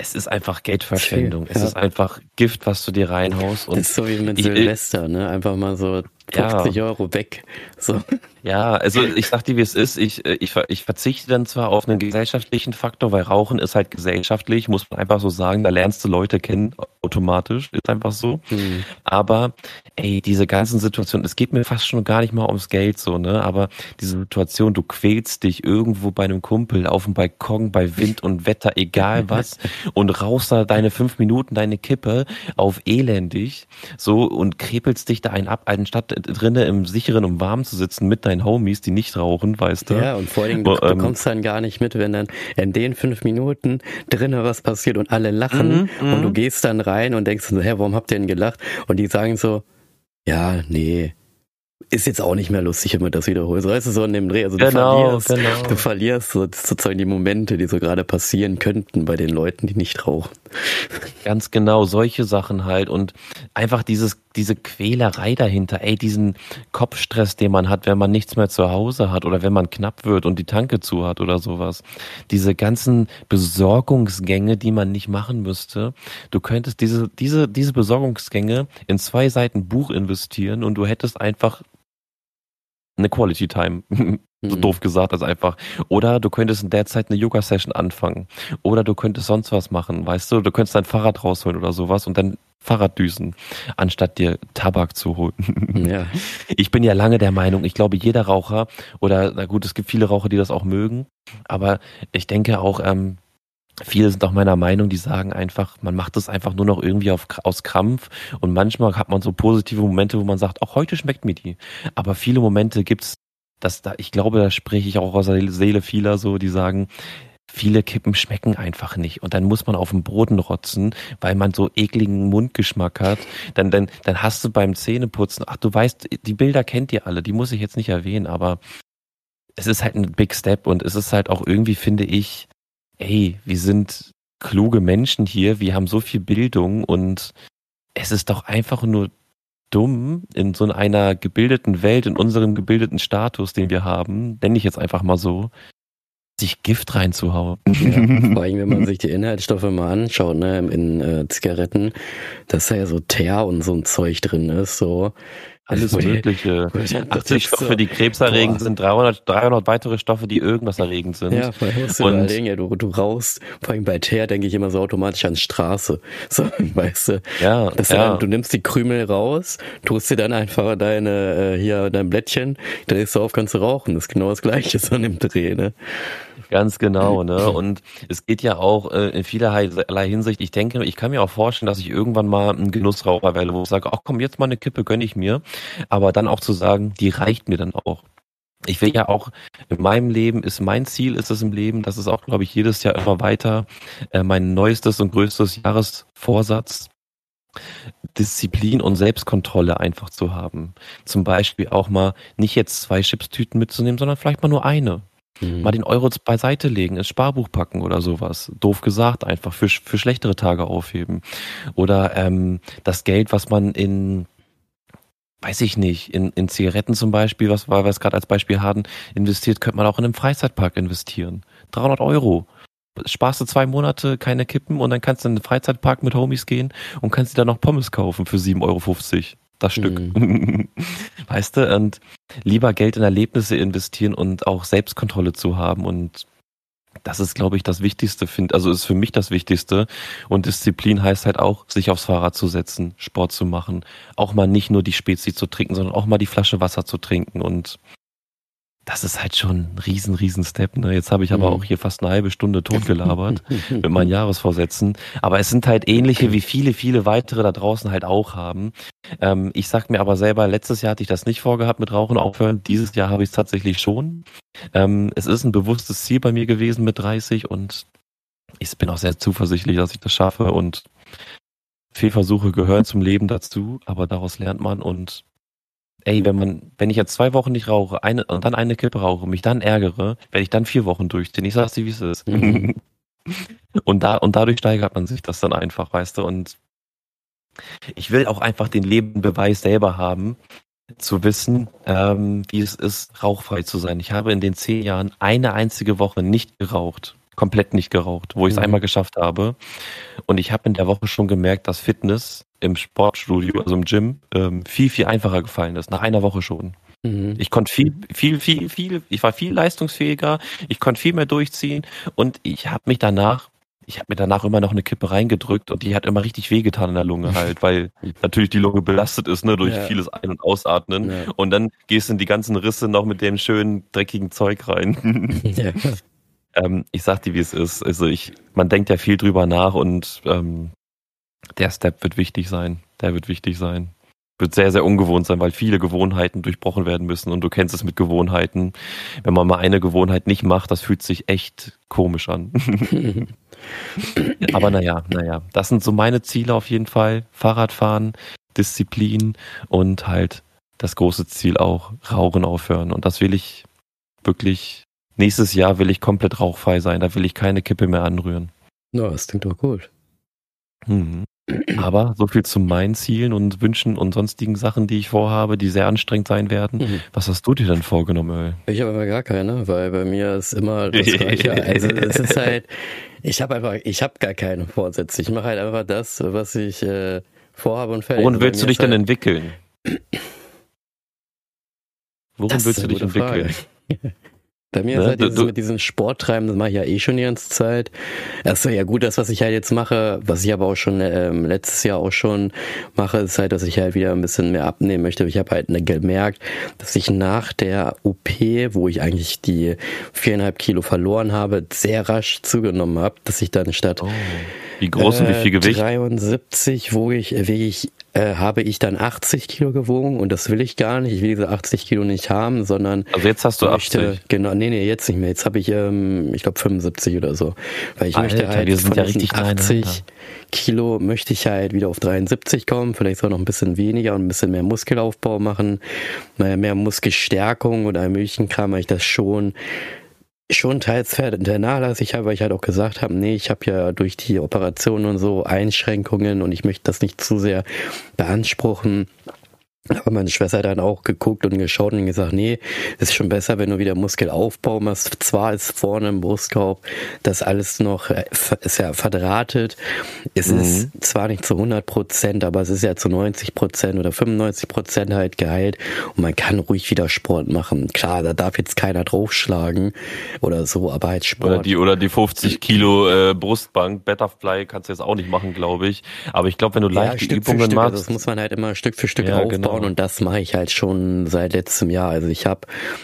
es ist einfach Geldverschwendung. Ja. Es ist einfach Gift, was du dir reinhaust. Und das ist so wie mit ich, Silvester, ne? Einfach mal so 50 ja. Euro weg. So. Ja, also ich sag dir, wie es ist. Ich, äh, ich, ich verzichte dann zwar auf einen gesellschaftlichen Faktor, weil Rauchen ist halt gesellschaftlich, muss man einfach so sagen. Da lernst du Leute kennen automatisch, ist einfach so. Hm. Aber ey, diese ganzen Situationen, es geht mir fast schon gar nicht mal ums Geld so, ne? Aber diese Situation, du quälst dich irgendwo bei einem Kumpel auf dem Balkon bei Wind und Wetter, egal was, und rauchst da deine fünf Minuten deine Kippe auf elendig, so und krepelst dich da einen ab, anstatt drinnen im sicheren und warm zu sitzen mit deinen Homies, die nicht rauchen, weißt du. Ja, und vor allem, du ähm, bekommst dann gar nicht mit, wenn dann in den fünf Minuten drinnen was passiert und alle lachen mm. und du gehst dann rein und denkst, hä, warum habt ihr denn gelacht? Und die sagen so, ja, nee, ist jetzt auch nicht mehr lustig, wenn man das wiederholt. So heißt es so in dem Dreh. Also du Genau, verlierst, genau. du verlierst so, sozusagen die Momente, die so gerade passieren könnten bei den Leuten, die nicht rauchen. Ganz genau, solche Sachen halt und einfach dieses, diese Quälerei dahinter, ey, diesen Kopfstress, den man hat, wenn man nichts mehr zu Hause hat oder wenn man knapp wird und die Tanke zu hat oder sowas. Diese ganzen Besorgungsgänge, die man nicht machen müsste. Du könntest diese, diese, diese Besorgungsgänge in zwei Seiten Buch investieren und du hättest einfach eine Quality Time. So Mhm. doof gesagt, also einfach. Oder du könntest in der Zeit eine Yoga-Session anfangen. Oder du könntest sonst was machen, weißt du? Du könntest dein Fahrrad rausholen oder sowas und dann Fahrrad düsen, anstatt dir Tabak zu holen. Ja. Ich bin ja lange der Meinung, ich glaube, jeder Raucher, oder na gut, es gibt viele Raucher, die das auch mögen, aber ich denke auch, ähm, viele sind auch meiner Meinung, die sagen einfach, man macht es einfach nur noch irgendwie auf, aus Krampf und manchmal hat man so positive Momente, wo man sagt, auch heute schmeckt mir die. Aber viele Momente gibt's, dass da, ich glaube, da spreche ich auch aus der Seele vieler so, die sagen, viele Kippen schmecken einfach nicht und dann muss man auf den Boden rotzen, weil man so ekligen Mundgeschmack hat. Dann, dann, dann hast du beim Zähneputzen, ach du weißt, die Bilder kennt ihr alle, die muss ich jetzt nicht erwähnen, aber es ist halt ein Big Step und es ist halt auch irgendwie, finde ich, ey, wir sind kluge Menschen hier, wir haben so viel Bildung und es ist doch einfach nur dumm, in so einer gebildeten Welt, in unserem gebildeten Status, den wir haben, nenne ich jetzt einfach mal so, sich Gift reinzuhauen. Ja, vor allem, wenn man sich die Inhaltsstoffe mal anschaut, ne, in äh, Zigaretten, dass da ja so Teer und so ein Zeug drin ist, so. Alles die- Mögliche. wo die dann 80 sitzt Stoffe, so, die krebserregend boah. sind, 300, 300 weitere Stoffe, die irgendwas erregend sind. Ja, vor allem musst du Und- überlegen, ja, du, du rauchst, vor allem bei Teer denke ich immer so automatisch an Straße. So, weißt du. Ja, Das ja. dann, du nimmst die Krümel raus, tust dir dann einfach deine, äh, hier, dein Blättchen, drehst du auf, kannst du rauchen. Das ist genau das Gleiche so in dem Dreh, ne? Ganz genau, ne? Und es geht ja auch äh, in vielerlei Hinsicht. Ich denke, ich kann mir auch vorstellen, dass ich irgendwann mal ein Genussraucher werde, wo ich sage, ach komm, jetzt mal eine Kippe gönn ich mir. Aber dann auch zu sagen, die reicht mir dann auch. Ich will ja auch, in meinem Leben ist mein Ziel, ist es im Leben, das ist auch, glaube ich, jedes Jahr immer weiter äh, mein neuestes und größtes Jahresvorsatz, Disziplin und Selbstkontrolle einfach zu haben. Zum Beispiel auch mal nicht jetzt zwei Chipstüten mitzunehmen, sondern vielleicht mal nur eine Mhm. mal den Euro beiseite legen, ins Sparbuch packen oder sowas. Doof gesagt, einfach für, für schlechtere Tage aufheben. Oder ähm, das Geld, was man in, weiß ich nicht, in, in Zigaretten zum Beispiel, was weil wir es gerade als Beispiel hatten, investiert, könnte man auch in einen Freizeitpark investieren. 300 Euro. Sparst du zwei Monate keine Kippen und dann kannst du in den Freizeitpark mit Homies gehen und kannst dir dann noch Pommes kaufen für 7,50 Euro. Das Stück. Weißt du, und lieber Geld in Erlebnisse investieren und auch Selbstkontrolle zu haben und das ist, glaube ich, das Wichtigste, find, also ist für mich das Wichtigste. Und Disziplin heißt halt auch, sich aufs Fahrrad zu setzen, Sport zu machen, auch mal nicht nur die Spezi zu trinken, sondern auch mal die Flasche Wasser zu trinken. Und das ist halt schon ein riesen, riesen Step. Ne? Jetzt habe ich aber Mhm. auch hier fast eine halbe Stunde totgelabert mit meinen Jahresvorsätzen. Aber es sind halt ähnliche, wie viele, viele weitere da draußen halt auch haben. Ähm, ich sag mir aber selber, letztes Jahr hatte ich das nicht vorgehabt mit Rauchen aufhören. Dieses Jahr habe ich es tatsächlich schon. Ähm, es ist ein bewusstes Ziel bei mir gewesen mit 30 und ich bin auch sehr zuversichtlich, dass ich das schaffe und Fehlversuche gehören zum Leben dazu, aber daraus lernt man und ey, wenn man, wenn ich jetzt zwei Wochen nicht rauche, eine und dann eine Kippe rauche, mich dann ärgere, werde ich dann vier Wochen durchziehen. Ich sag's dir, wie es ist. Und da, und dadurch steigert man sich das dann einfach, weißt du, und ich will auch einfach den Lebenbeweis selber haben, zu wissen, ähm, wie es ist, rauchfrei zu sein. Ich habe in den zehn Jahren eine einzige Woche nicht geraucht, komplett nicht geraucht, wo ich es Mhm. einmal geschafft habe. Und ich habe in der Woche schon gemerkt, dass Fitness im Sportstudio, also im Gym, ähm, viel, viel einfacher gefallen ist. Nach einer Woche schon. Mhm. Ich konnte viel, viel, viel, viel, ich war viel leistungsfähiger, ich konnte viel mehr durchziehen und ich habe mich danach, ich habe mir danach immer noch eine Kippe reingedrückt und die hat immer richtig wehgetan in der Lunge halt, weil natürlich die Lunge belastet ist, ne, durch Ja. vieles Ein- und Ausatmen. Ja. Und dann gehst du in die ganzen Risse noch mit dem schönen, dreckigen Zeug rein. Ja. ähm, ich sag dir, wie es ist. Also ich, man denkt ja viel drüber nach und ähm, der Step wird wichtig sein. Der wird wichtig sein. Wird sehr, sehr ungewohnt sein, weil viele Gewohnheiten durchbrochen werden müssen und du kennst es mit Gewohnheiten. Wenn man mal eine Gewohnheit nicht macht, das fühlt sich echt komisch an. Aber naja, naja, das sind so meine Ziele auf jeden Fall. Fahrradfahren, Disziplin und halt das große Ziel auch, Rauchen aufhören. Und das will ich wirklich, nächstes Jahr will ich komplett rauchfrei sein. Da will ich keine Kippe mehr anrühren. Ja, das klingt doch gut. Mhm. Aber so viel zu meinen Zielen und Wünschen und sonstigen Sachen, die ich vorhabe, die sehr anstrengend sein werden. Mhm. Was hast du dir denn vorgenommen, Öl? Ich habe aber gar keine, weil bei mir ist immer das Gleiche. also es ist halt, ich habe einfach, ich habe gar keine Vorsätze. Ich mache halt einfach das, was ich äh, vorhabe und fertig. Worin willst du dich denn halt entwickeln? Worin willst du dich entwickeln? Bei mir ne? ist halt dieses, mit diesem Sporttreiben, das mache ich ja eh schon die ganze Zeit. Achso, ja gut, das, was ich halt jetzt mache, was ich aber auch schon ähm, letztes Jahr auch schon mache, ist halt, dass ich halt wieder ein bisschen mehr abnehmen möchte. Ich habe halt ne, gemerkt, dass ich nach der OP, wo ich eigentlich die viereinhalb Kilo verloren habe, sehr rasch zugenommen habe, dass ich dann statt oh. Wie groß und wie viel Gewicht? 73 wo ich, wege ich äh, habe ich dann 80 Kilo gewogen und das will ich gar nicht. Ich will diese 80 Kilo nicht haben, sondern. Also jetzt hast du möchte, 80? Genau, nee, nee, jetzt nicht mehr. Jetzt habe ich, ähm, ich glaube, 75 oder so. Weil ich Alter, möchte halt von ja diesen 80 klein, Kilo möchte ich halt wieder auf 73 kommen, vielleicht sogar noch ein bisschen weniger und ein bisschen mehr Muskelaufbau machen. Naja, mehr Muskelstärkung oder möglichen Kram, weil ich das schon schon teils vernachlässigt habe, weil ich halt auch gesagt habe, nee, ich habe ja durch die Operation und so Einschränkungen und ich möchte das nicht zu sehr beanspruchen. Aber meine Schwester hat dann auch geguckt und geschaut und gesagt, nee, ist schon besser, wenn du wieder Muskelaufbau machst. Zwar ist vorne im Brustkorb das alles noch, äh, ist ja verdrahtet. Es mhm. ist zwar nicht zu 100 Prozent, aber es ist ja zu 90 Prozent oder 95 Prozent halt geheilt und man kann ruhig wieder Sport machen. Klar, da darf jetzt keiner draufschlagen oder so, aber halt Sport. Oder die, oder die 50 Kilo äh, Brustbank, Betterfly kannst du jetzt auch nicht machen, glaube ich. Aber ich glaube, wenn du leichte ja, Übungen Stück, machst. Also das muss man halt immer Stück für Stück ja, aufbauen. Genau aufbauen und das mache ich halt schon seit letztem Jahr. Also ich habe,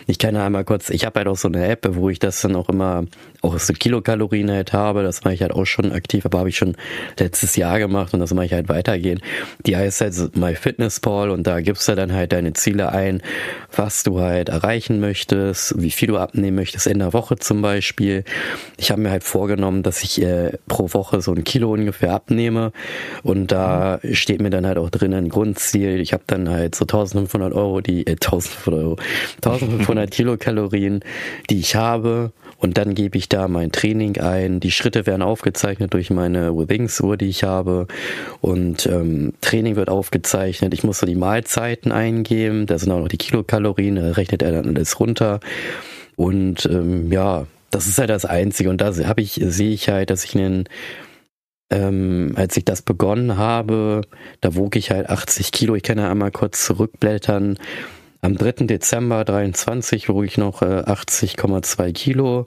ich kann ja einmal kurz, ich habe halt auch so eine App, wo ich das dann auch immer, auch so Kilokalorien halt habe, das mache ich halt auch schon aktiv, aber habe ich schon letztes Jahr gemacht und das mache ich halt weitergehen. Die heißt halt MyFitnessPal und da gibst du dann halt deine Ziele ein, was du halt erreichen möchtest, wie viel du abnehmen möchtest in der Woche zum Beispiel. Ich habe mir halt vorgenommen, dass ich äh, pro Woche so ein Kilo ungefähr abnehme und da steht mir dann halt auch drin ein Grundziel. Ich habe dann halt so 1500 Euro, die, äh, 1500 Euro, 1500 Kilokalorien, die ich habe. Und dann gebe ich da mein Training ein. Die Schritte werden aufgezeichnet durch meine Withings-Uhr, die ich habe. Und ähm, Training wird aufgezeichnet. Ich muss so die Mahlzeiten eingeben. Da sind auch noch die Kilokalorien. Da rechnet er dann alles runter. Und ähm, ja, das ist halt das Einzige. Und da habe ich, sehe ich halt, dass ich einen ähm, als ich das begonnen habe, da wog ich halt 80 Kilo. Ich kann ja einmal kurz zurückblättern. Am 3. Dezember 23 wog ich noch äh, 80,2 Kilo.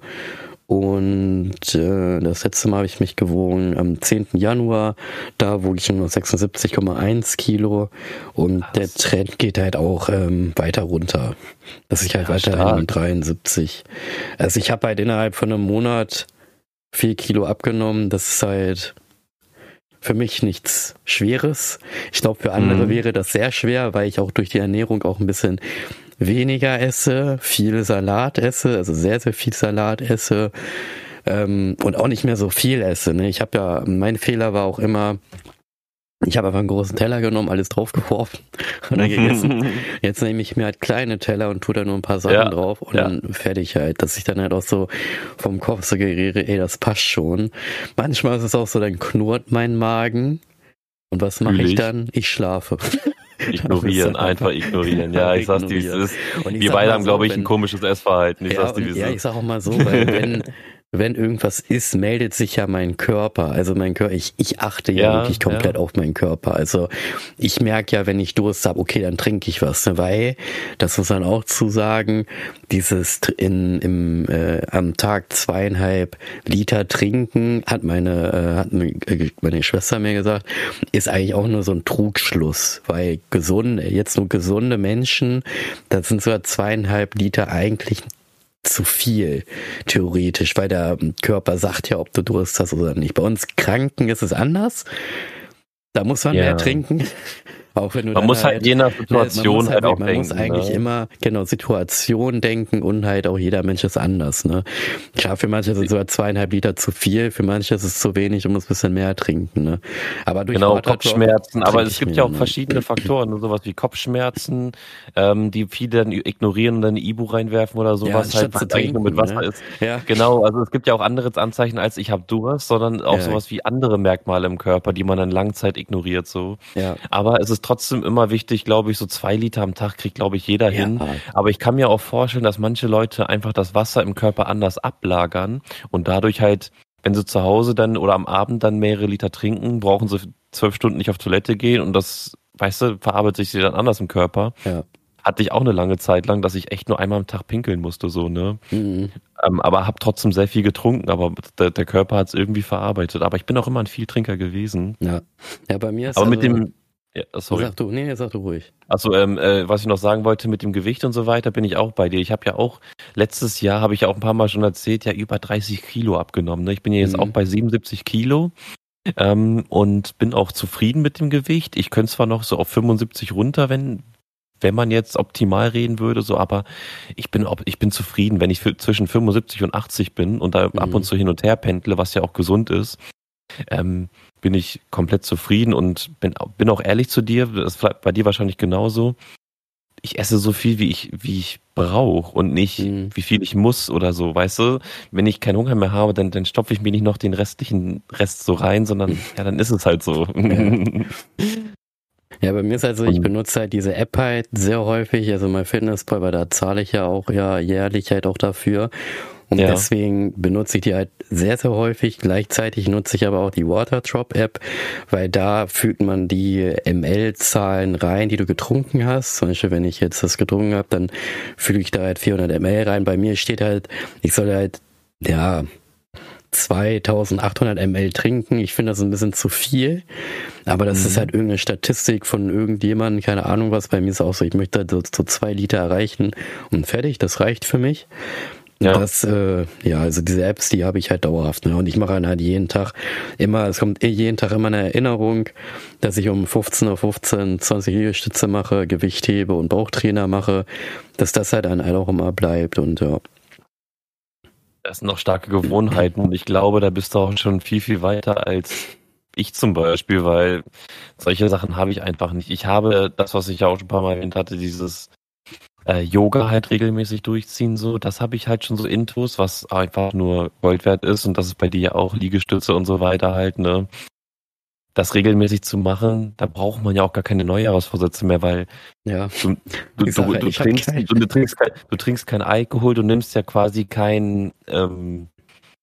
Und äh, das letzte Mal habe ich mich gewogen am 10. Januar. Da wog ich nur 76,1 Kilo. Und Was? der Trend geht halt auch ähm, weiter runter. Dass ich halt ja, weiterhin 73. Also ich habe halt innerhalb von einem Monat 4 Kilo abgenommen. Das ist halt für mich nichts Schweres. Ich glaube, für andere mhm. wäre das sehr schwer, weil ich auch durch die Ernährung auch ein bisschen weniger esse, viel Salat esse, also sehr, sehr viel Salat esse ähm, und auch nicht mehr so viel esse. Ne? Ich habe ja, mein Fehler war auch immer, ich habe einfach einen großen Teller genommen, alles draufgeworfen und dann gegessen. Jetzt nehme ich mir halt kleine Teller und tue da nur ein paar Sachen ja, drauf und ja. dann fertig halt, dass ich dann halt auch so vom Kopf suggeriere, ey, das passt schon. Manchmal ist es auch so, dann knurrt mein Magen und was mache ich dann? Ich schlafe. Ignorieren, einfach ignorieren. Ja, ich sag's dir, wie es ist. Wir beide haben, glaube ich, ein komisches Essverhalten. Ich ja, sag's dir, wie es ja, ist. ich sag auch mal so, weil wenn, wenn irgendwas ist, meldet sich ja mein Körper. Also mein Körper, ich, ich achte ja, ja wirklich komplett ja. auf meinen Körper. Also ich merke ja, wenn ich Durst habe, okay, dann trinke ich was. Ne? Weil, das muss man auch zu sagen, dieses in, im, äh, am Tag zweieinhalb Liter trinken, hat meine, äh, hat äh, meine Schwester mir gesagt, ist eigentlich auch nur so ein Trugschluss. Weil gesunde, jetzt nur gesunde Menschen, das sind sogar zweieinhalb Liter eigentlich zu viel, theoretisch, weil der Körper sagt ja, ob du Durst hast oder nicht. Bei uns Kranken ist es anders. Da muss man ja. mehr trinken. Auch wenn du man muss halt, halt je nach Situation halt, halt auch man denken. Man muss eigentlich ne? immer, genau, Situation denken und halt auch jeder Mensch ist anders. Ne? Klar, für manche sind sogar zweieinhalb Liter zu viel, für manche ist es zu wenig und muss ein bisschen mehr trinken. Ne? Aber durch genau, Kopfschmerzen. Aber es gibt ja auch ne? verschiedene Faktoren, ne? sowas wie Kopfschmerzen, ähm, die viele dann ignorieren und dann eine Ibu reinwerfen oder sowas, ja, halt zu trinken, mit Wasser ne? ist. Ja. Genau, also es gibt ja auch andere Anzeichen als ich habe Durst, sondern auch Ja. sowas wie andere Merkmale im Körper, die man dann Langzeit ignoriert so. Ja. Aber es ist trotzdem immer wichtig, glaube ich, so zwei Liter am Tag kriegt, glaube ich, jeder hin. Ja. Aber ich kann mir auch vorstellen, dass manche Leute einfach das Wasser im Körper anders ablagern und dadurch halt, wenn sie zu Hause dann oder am Abend dann mehrere Liter trinken, brauchen sie zwölf Stunden nicht auf Toilette gehen und das, weißt du, verarbeitet sich dann anders im Körper. Ja. Hatte ich auch eine lange Zeit lang, dass ich echt nur einmal am Tag pinkeln musste, so, ne? Mhm. Ähm, aber habe trotzdem sehr viel getrunken, aber der, der Körper hat es irgendwie verarbeitet. Aber ich bin auch immer ein Vieltrinker gewesen. Ja. ja, bei mir ist Aber mit also- dem, ja, sorry. Sag du, nee, sag du ruhig. Also ähm, äh, was ich noch sagen wollte mit dem Gewicht und so weiter, bin ich auch bei dir. Ich habe ja auch letztes Jahr habe ich ja auch ein paar Mal schon erzählt, ja über 30 Kilo abgenommen. Ne? Ich bin ja jetzt Mhm. auch bei 77 Kilo ähm, und bin auch zufrieden mit dem Gewicht. Ich könnte zwar noch so auf 75 runter, wenn wenn man jetzt optimal reden würde, so, aber ich bin ich bin zufrieden, wenn ich zwischen 75 und 80 bin und da ab Mhm. und zu hin und her pendle, was ja auch gesund ist. Ähm, bin ich komplett zufrieden und bin, bin auch ehrlich zu dir, das ist bei dir wahrscheinlich genauso. Ich esse so viel, wie ich, wie ich brauche und nicht, Mhm. wie viel ich muss oder so, weißt du? Wenn ich keinen Hunger mehr habe, dann, dann stopfe ich mir nicht noch den restlichen Rest so rein, sondern ja, dann ist es halt so. Ja, bei mir ist halt so, ich benutze halt diese App halt sehr häufig, also mein Fitnesspal, weil da zahle ich ja auch ja jährlich halt auch dafür. Und Ja. deswegen benutze ich die halt sehr, sehr häufig. Gleichzeitig nutze ich aber auch die Waterdrop App, weil da fügt man die ML-Zahlen rein, die du getrunken hast. Zum Beispiel, wenn ich jetzt das getrunken habe, dann füge ich da halt 400 ML rein. Bei mir steht halt, ich soll halt, ja, 2800 ml trinken. Ich finde das ein bisschen zu viel. Aber das Mhm. ist halt irgendeine Statistik von irgendjemandem, keine Ahnung was. Bei mir ist auch so, ich möchte halt so, so zwei Liter erreichen und fertig. Das reicht für mich. Ja. Das, äh, ja, also diese Apps, die habe ich halt dauerhaft. Ne? Und ich mache dann halt jeden Tag immer, es kommt eh jeden Tag immer eine Erinnerung, dass ich um 15.15 Uhr 20 Liegestütze mache, Gewicht hebe und Bauchtrainer mache, dass das halt dann halt auch immer bleibt und ja. Das sind noch starke Gewohnheiten und ich glaube, da bist du auch schon viel, viel weiter als ich zum Beispiel, weil solche Sachen habe ich einfach nicht. Ich habe das, was ich ja auch schon ein paar Mal erwähnt hatte, dieses äh, Yoga halt regelmäßig durchziehen, so, das habe ich halt schon so Intus, was einfach nur Gold wert ist und das ist bei dir ja auch Liegestütze und so weiter halt, ne? Das regelmäßig zu machen, da braucht man ja auch gar keine Neujahrsvorsätze mehr, weil Ja, trinkst, du, trinkst kein, du trinkst kein Alkohol, du nimmst ja quasi kein, ähm,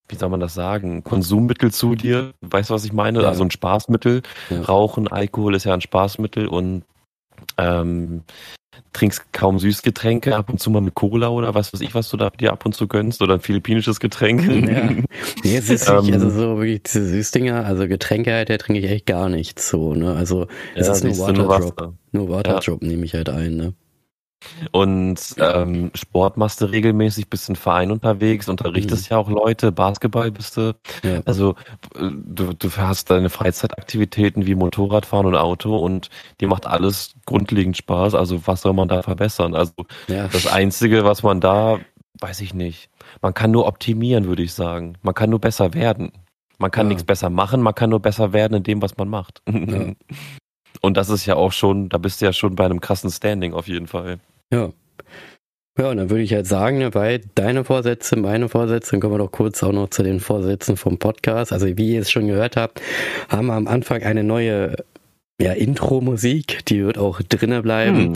wie soll man das sagen, Konsummittel zu dir. Weißt du, was ich meine? Ja. Also ein Spaßmittel. Ja. Rauchen, Alkohol ist ja ein Spaßmittel und ähm, trinkst kaum Süßgetränke, ab und zu mal mit Cola oder was weiß ich, was du da dir ab und zu gönnst oder ein philippinisches Getränk. Ja. Nee, es ist nicht, Ähm. also so wirklich diese Süßdinger, also Getränke halt, da trinke ich echt gar nicht so, ne? Also es Ja, ist nur Waterdrop. Nur Waterdrop nehme ich halt ein, ne? Und ähm, Sport machst du regelmäßig, bist in Verein unterwegs, unterrichtest ja auch Leute, Basketball bist du. Ja. Also du, du hast deine Freizeitaktivitäten wie Motorradfahren und Auto und dir macht alles grundlegend Spaß. Also was soll man da verbessern? Also Ja. das Einzige, was man da, weiß ich nicht. Man kann nur optimieren, würde ich sagen. Man kann nur besser werden. Man kann Ja. nichts besser machen, man kann nur besser werden in dem, was man macht. Ja. Und das ist ja auch schon, da bist du ja schon bei einem krassen Standing auf jeden Fall. Ja. Ja, und dann würde ich halt sagen, ne, weil deine Vorsätze, meine Vorsätze, dann kommen wir doch kurz auch noch zu den Vorsätzen vom Podcast. Also wie ihr es schon gehört habt, haben wir am Anfang eine neue ja, Intro-Musik, die wird auch drinnen bleiben.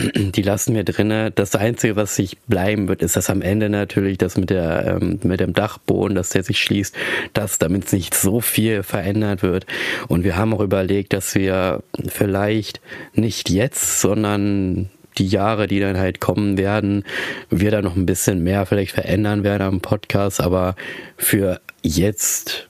Hm. Die lassen wir drinnen. Das Einzige, was sich bleiben wird, ist das am Ende natürlich, das mit der ähm, mit dem Dachboden, dass der sich schließt, dass damit nicht so viel verändert wird. Und wir haben auch überlegt, dass wir vielleicht nicht jetzt, sondern die Jahre, die dann halt kommen werden, wir da noch ein bisschen mehr vielleicht verändern werden am Podcast, aber für jetzt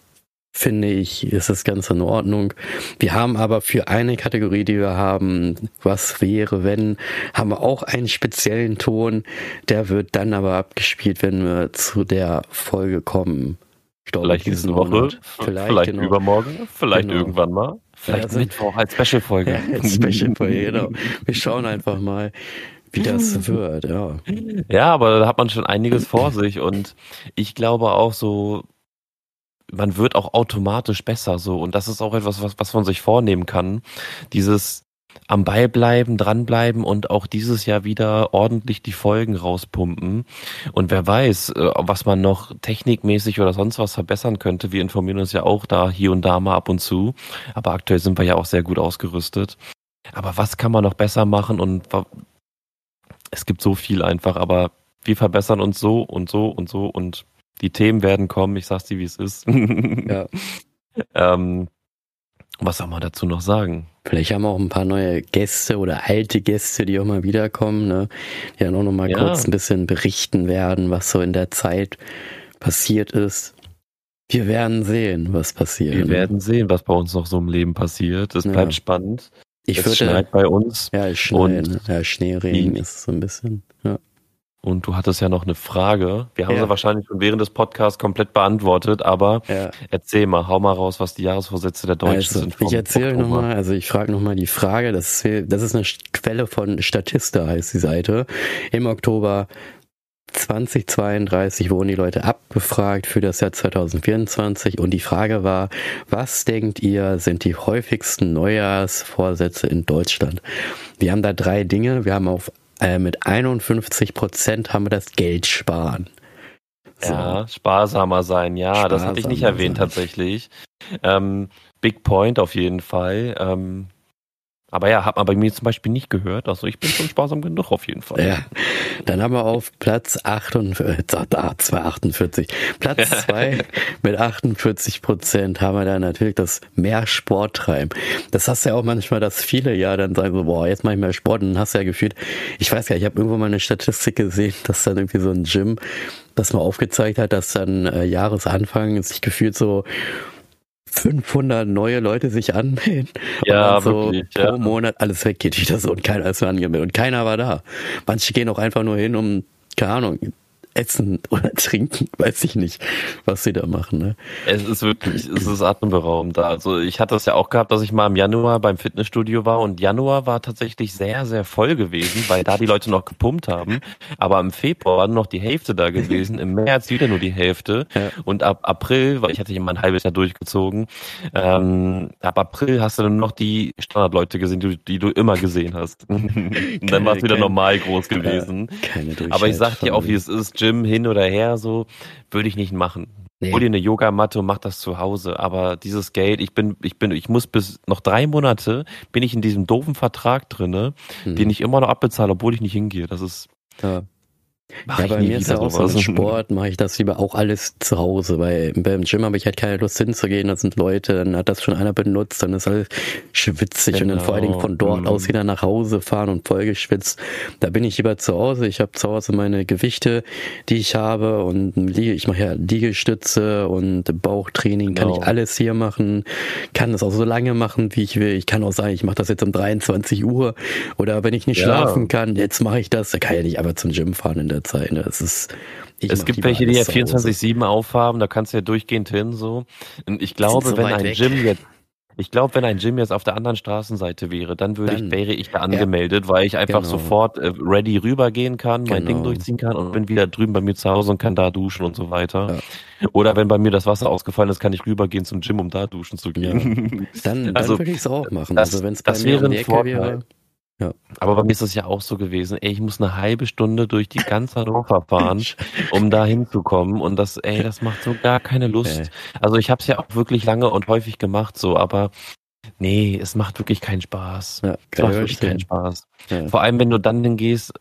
finde ich, ist das Ganze in Ordnung. Wir haben aber für eine Kategorie, die wir haben, was wäre, wenn, haben wir auch einen speziellen Ton. Der wird dann aber abgespielt, wenn wir zu der Folge kommen. Vielleicht nächste Woche, vielleicht, vielleicht genau. übermorgen, vielleicht genau. irgendwann mal. Vielleicht ja, Mittwoch als Special-Folge. Ja, als Special-Folge, genau. Wir schauen einfach mal, wie das wird, ja. Ja, aber da hat man schon einiges vor sich und ich glaube auch so, man wird auch automatisch besser so und das ist auch etwas, was, was man sich vornehmen kann. Dieses am Ball bleiben, dranbleiben und auch dieses Jahr wieder ordentlich die Folgen rauspumpen. Und wer weiß, äh, was man noch technikmäßig oder sonst was verbessern könnte. Wir informieren uns ja auch da hier und da mal ab und zu. Aber aktuell sind wir ja auch sehr gut ausgerüstet. Aber was kann man noch besser machen und es gibt so viel einfach, aber wir verbessern uns so und so und so und die Themen werden kommen, ich sag's dir, wie es ist. ja. ähm, was soll man dazu noch sagen? Vielleicht haben wir auch ein paar neue Gäste oder alte Gäste, die auch mal wiederkommen, ne? die dann auch noch mal ja. kurz ein bisschen berichten werden, was so in der Zeit passiert ist. Wir werden sehen, was passiert. Wir ne? werden sehen, was bei uns noch so im Leben passiert. Es ja. bleibt spannend. Ich es würde, schneit bei uns. Ja, es schneit. Ne? Ja, Schneeregen ist so ein bisschen. Und du hattest ja noch eine Frage. Wir haben ja. sie wahrscheinlich schon während des Podcasts komplett beantwortet, aber ja. erzähl mal, hau mal raus, was die Jahresvorsätze der Deutschen also, sind. Ich erzähle nochmal, also ich frage nochmal die Frage, das ist, das ist eine Quelle von Statista, heißt die Seite. Im Oktober 2032 wurden die Leute abgefragt für das Jahr 2024 und die Frage war, was denkt ihr sind die häufigsten Neujahrsvorsätze in Deutschland? Wir haben da drei Dinge. Wir haben auf äh, mit 51 Prozent haben wir das Geld sparen. So. Ja, sparsamer sein, ja, sparsamer das hatte ich nicht erwähnt sein. tatsächlich. Ähm, Big Point auf jeden Fall. Ähm, aber ja, hat man bei mir zum Beispiel nicht gehört. Also ich bin schon sparsam genug auf jeden Fall. Ja. Dann haben wir auf Platz 48, da, 248. Platz 2 mit 48 Prozent haben wir da natürlich das mehr Sport treiben. Das hast du ja auch manchmal, dass viele ja dann sagen so, boah, jetzt mache ich mehr Sport. Und dann hast du ja gefühlt, ich weiß gar nicht, ich habe irgendwo mal eine Statistik gesehen, dass dann irgendwie so ein Gym das mal aufgezeigt hat, dass dann äh, Jahresanfang sich gefühlt so 500 neue Leute sich anmelden ja, und so wirklich, pro ja. Monat alles weggeht wieder so und keiner ist mehr angemeldet und keiner war da. Manche gehen auch einfach nur hin, um, keine Ahnung, essen oder trinken, weiß ich nicht, was sie da machen. Ne? Es ist wirklich, es ist atemberaubend da. Also ich hatte es ja auch gehabt, dass ich mal im Januar beim Fitnessstudio war und Januar war tatsächlich sehr, sehr voll gewesen, weil da die Leute noch gepumpt haben. Aber im Februar war noch die Hälfte da gewesen, im März wieder nur die Hälfte ja. und ab April, weil ich hatte mal ein halbes Jahr durchgezogen, ähm, ab April hast du dann noch die Standardleute gesehen, die, die du immer gesehen hast. dann war es wieder normal groß gewesen. Keine Aber ich sag dir auch, wie es ist, Gym hin oder her, so, würde ich nicht machen. Nee. Hol dir eine Yogamatte und mach das zu Hause. Aber dieses Geld, ich bin, ich bin, ich muss bis noch drei Monate bin ich in diesem doofen Vertrag drinne, hm. den ich immer noch abbezahle, obwohl ich nicht hingehe. Das ist. Ja. Mach ja, bei mir ist ja auch so im Sport, mache ich das lieber auch alles zu Hause, weil beim Gym habe ich halt keine Lust hinzugehen, da sind Leute, dann hat das schon einer benutzt, dann ist alles schwitzig genau. und dann vor allen Dingen von dort mhm. aus wieder nach Hause fahren und voll geschwitzt. Da bin ich lieber zu Hause, ich habe zu Hause meine Gewichte, die ich habe und ich mache ja Liegestütze und Bauchtraining, genau. kann ich genau. alles hier machen, kann das auch so lange machen, wie ich will. Ich kann auch sagen, ich mache das jetzt um 23 Uhr oder wenn ich nicht ja. schlafen kann, jetzt mache ich das, da kann ich ja nicht einfach zum Gym fahren in der Zeit. Das ist, es gibt welche, die ja 24-7 aufhaben, da kannst du ja durchgehend hin, so. Und ich glaube, so wenn ein weg. Gym jetzt, ich glaube, wenn ein Gym jetzt auf der anderen Straßenseite wäre, dann würde ich, wäre ich da angemeldet, ja, weil ich einfach genau. sofort äh, ready rübergehen kann, mein genau. Ding durchziehen kann und bin wieder drüben bei mir zu Hause und kann da duschen und so weiter. Ja. Oder wenn bei mir das Wasser ausgefallen ist, kann ich rübergehen zum Gym, um da duschen zu gehen. Ja. Dann, dann also, würde ich es auch machen. Das, also wenn es bei das mir wäre um die Ecke wäre. Ja. Aber bei mir ist es ja auch so gewesen, ey, ich muss eine halbe Stunde durch die ganze Hannover fahren, um da hinzukommen. Und das, ey, das macht so gar keine Lust. Okay. Also ich habe es ja auch wirklich lange und häufig gemacht, so, aber nee, es macht wirklich keinen Spaß. Ja, es macht wirklich keinen Spaß. Ja. Vor allem, wenn du dann hingehst,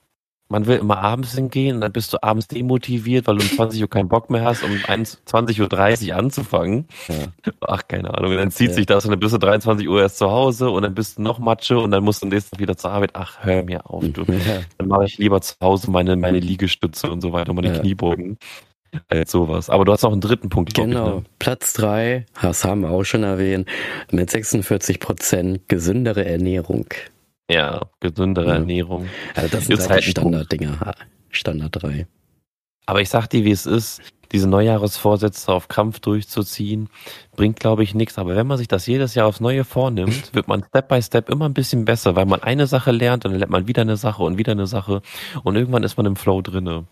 man will immer abends hingehen und dann bist du abends demotiviert, weil du um 20 Uhr keinen Bock mehr hast, um 20.30 Uhr anzufangen. Ja. Ach, keine Ahnung. Und dann zieht ja. sich das und dann bist du 23 Uhr erst zu Hause und dann bist du noch Matsche und dann musst du nächsten Tag wieder zur Arbeit. Ach, hör mir auf, du. Ja. Dann mache ich lieber zu Hause meine, meine Liegestütze und so weiter, meine. Kniebogen. Als sowas. Aber du hast noch einen dritten Punkt. Genau. Ich, ne? Platz drei, das haben wir auch schon erwähnt, mit 46 Prozent gesündere Ernährung. Ja, gesündere ja. Ernährung. Also das sind halt, Standarddinger. Standard 3. Aber ich sag dir, wie es ist. diese Neujahresvorsätze auf Krampf durchzuziehen, bringt, glaube ich, nichts. Aber wenn man sich das jedes Jahr aufs Neue vornimmt, wird man Step by Step immer ein bisschen besser, weil man eine Sache lernt und dann lernt man wieder eine Sache und wieder eine Sache und irgendwann ist man im Flow drinne.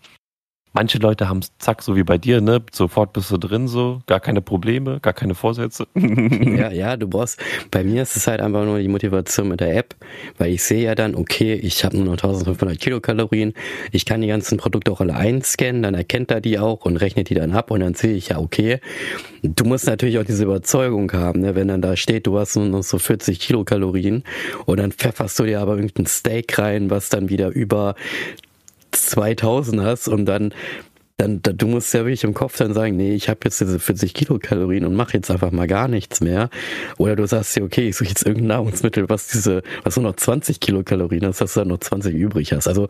Manche Leute haben es zack, so wie bei dir, ne? Sofort bist du drin, so, gar keine Probleme, gar keine Vorsätze. ja, ja, du brauchst, bei mir ist es halt einfach nur die Motivation mit der App, weil ich sehe ja dann, okay, ich habe nur noch 1500 Kilokalorien, ich kann die ganzen Produkte auch alle einscannen, dann erkennt er die auch und rechnet die dann ab und dann sehe ich ja, okay, du musst natürlich auch diese Überzeugung haben, ne? wenn dann da steht, du hast nur noch so 40 Kilokalorien und dann pfefferst du dir aber irgendein Steak rein, was dann wieder über 2000 hast und dann dann, du musst ja wirklich im Kopf dann sagen, nee, ich habe jetzt diese 40 Kilokalorien und mache jetzt einfach mal gar nichts mehr. Oder du sagst dir, okay, ich suche jetzt irgendein Nahrungsmittel, was diese, was nur noch 20 Kilokalorien hast, dass du dann noch 20 übrig hast. Also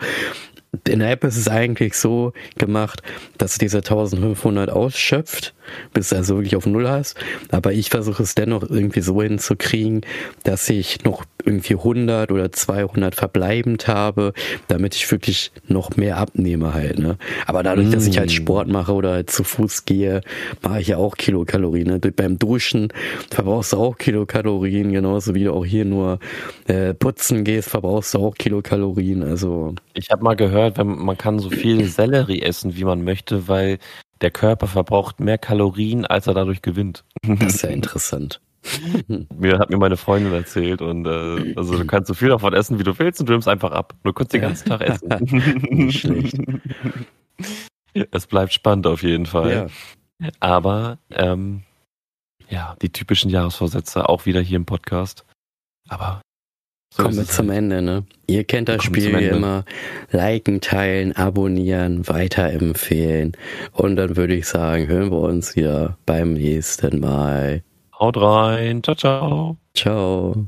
in der App ist es eigentlich so gemacht, dass du diese 1500 ausschöpft, bis du also wirklich auf Null hast. Aber ich versuche es dennoch irgendwie so hinzukriegen, dass ich noch irgendwie 100 oder 200 verbleibend habe, damit ich wirklich noch mehr abnehme halt. Ne? Aber dadurch, mm. dass ich halt mm. Sport mache oder halt zu Fuß gehe, mache ich ja auch Kilokalorien. Ne? Beim Duschen verbrauchst du auch Kilokalorien, genauso wie du auch hier nur äh, putzen gehst, verbrauchst du auch Kilokalorien. Also ich habe mal gehört, wenn man kann so viel Sellerie essen, wie man möchte, weil der Körper verbraucht mehr Kalorien, als er dadurch gewinnt. Das ist ja interessant. mir hat mir meine Freundin erzählt und äh, also du kannst so viel davon essen, wie du willst und du nimmst einfach ab. Du kannst den ganzen Tag essen. Nicht schlecht. Es bleibt spannend auf jeden Fall. Ja. Aber ähm, ja, die typischen Jahresvorsätze auch wieder hier im Podcast. Aber so Kommen wir zum halt. Ende, ne? Ihr kennt das Spiel wie immer. Liken, teilen, abonnieren, weiterempfehlen. Und dann würde ich sagen, hören wir uns wieder beim nächsten Mal. Haut rein. Ciao, ciao. Ciao.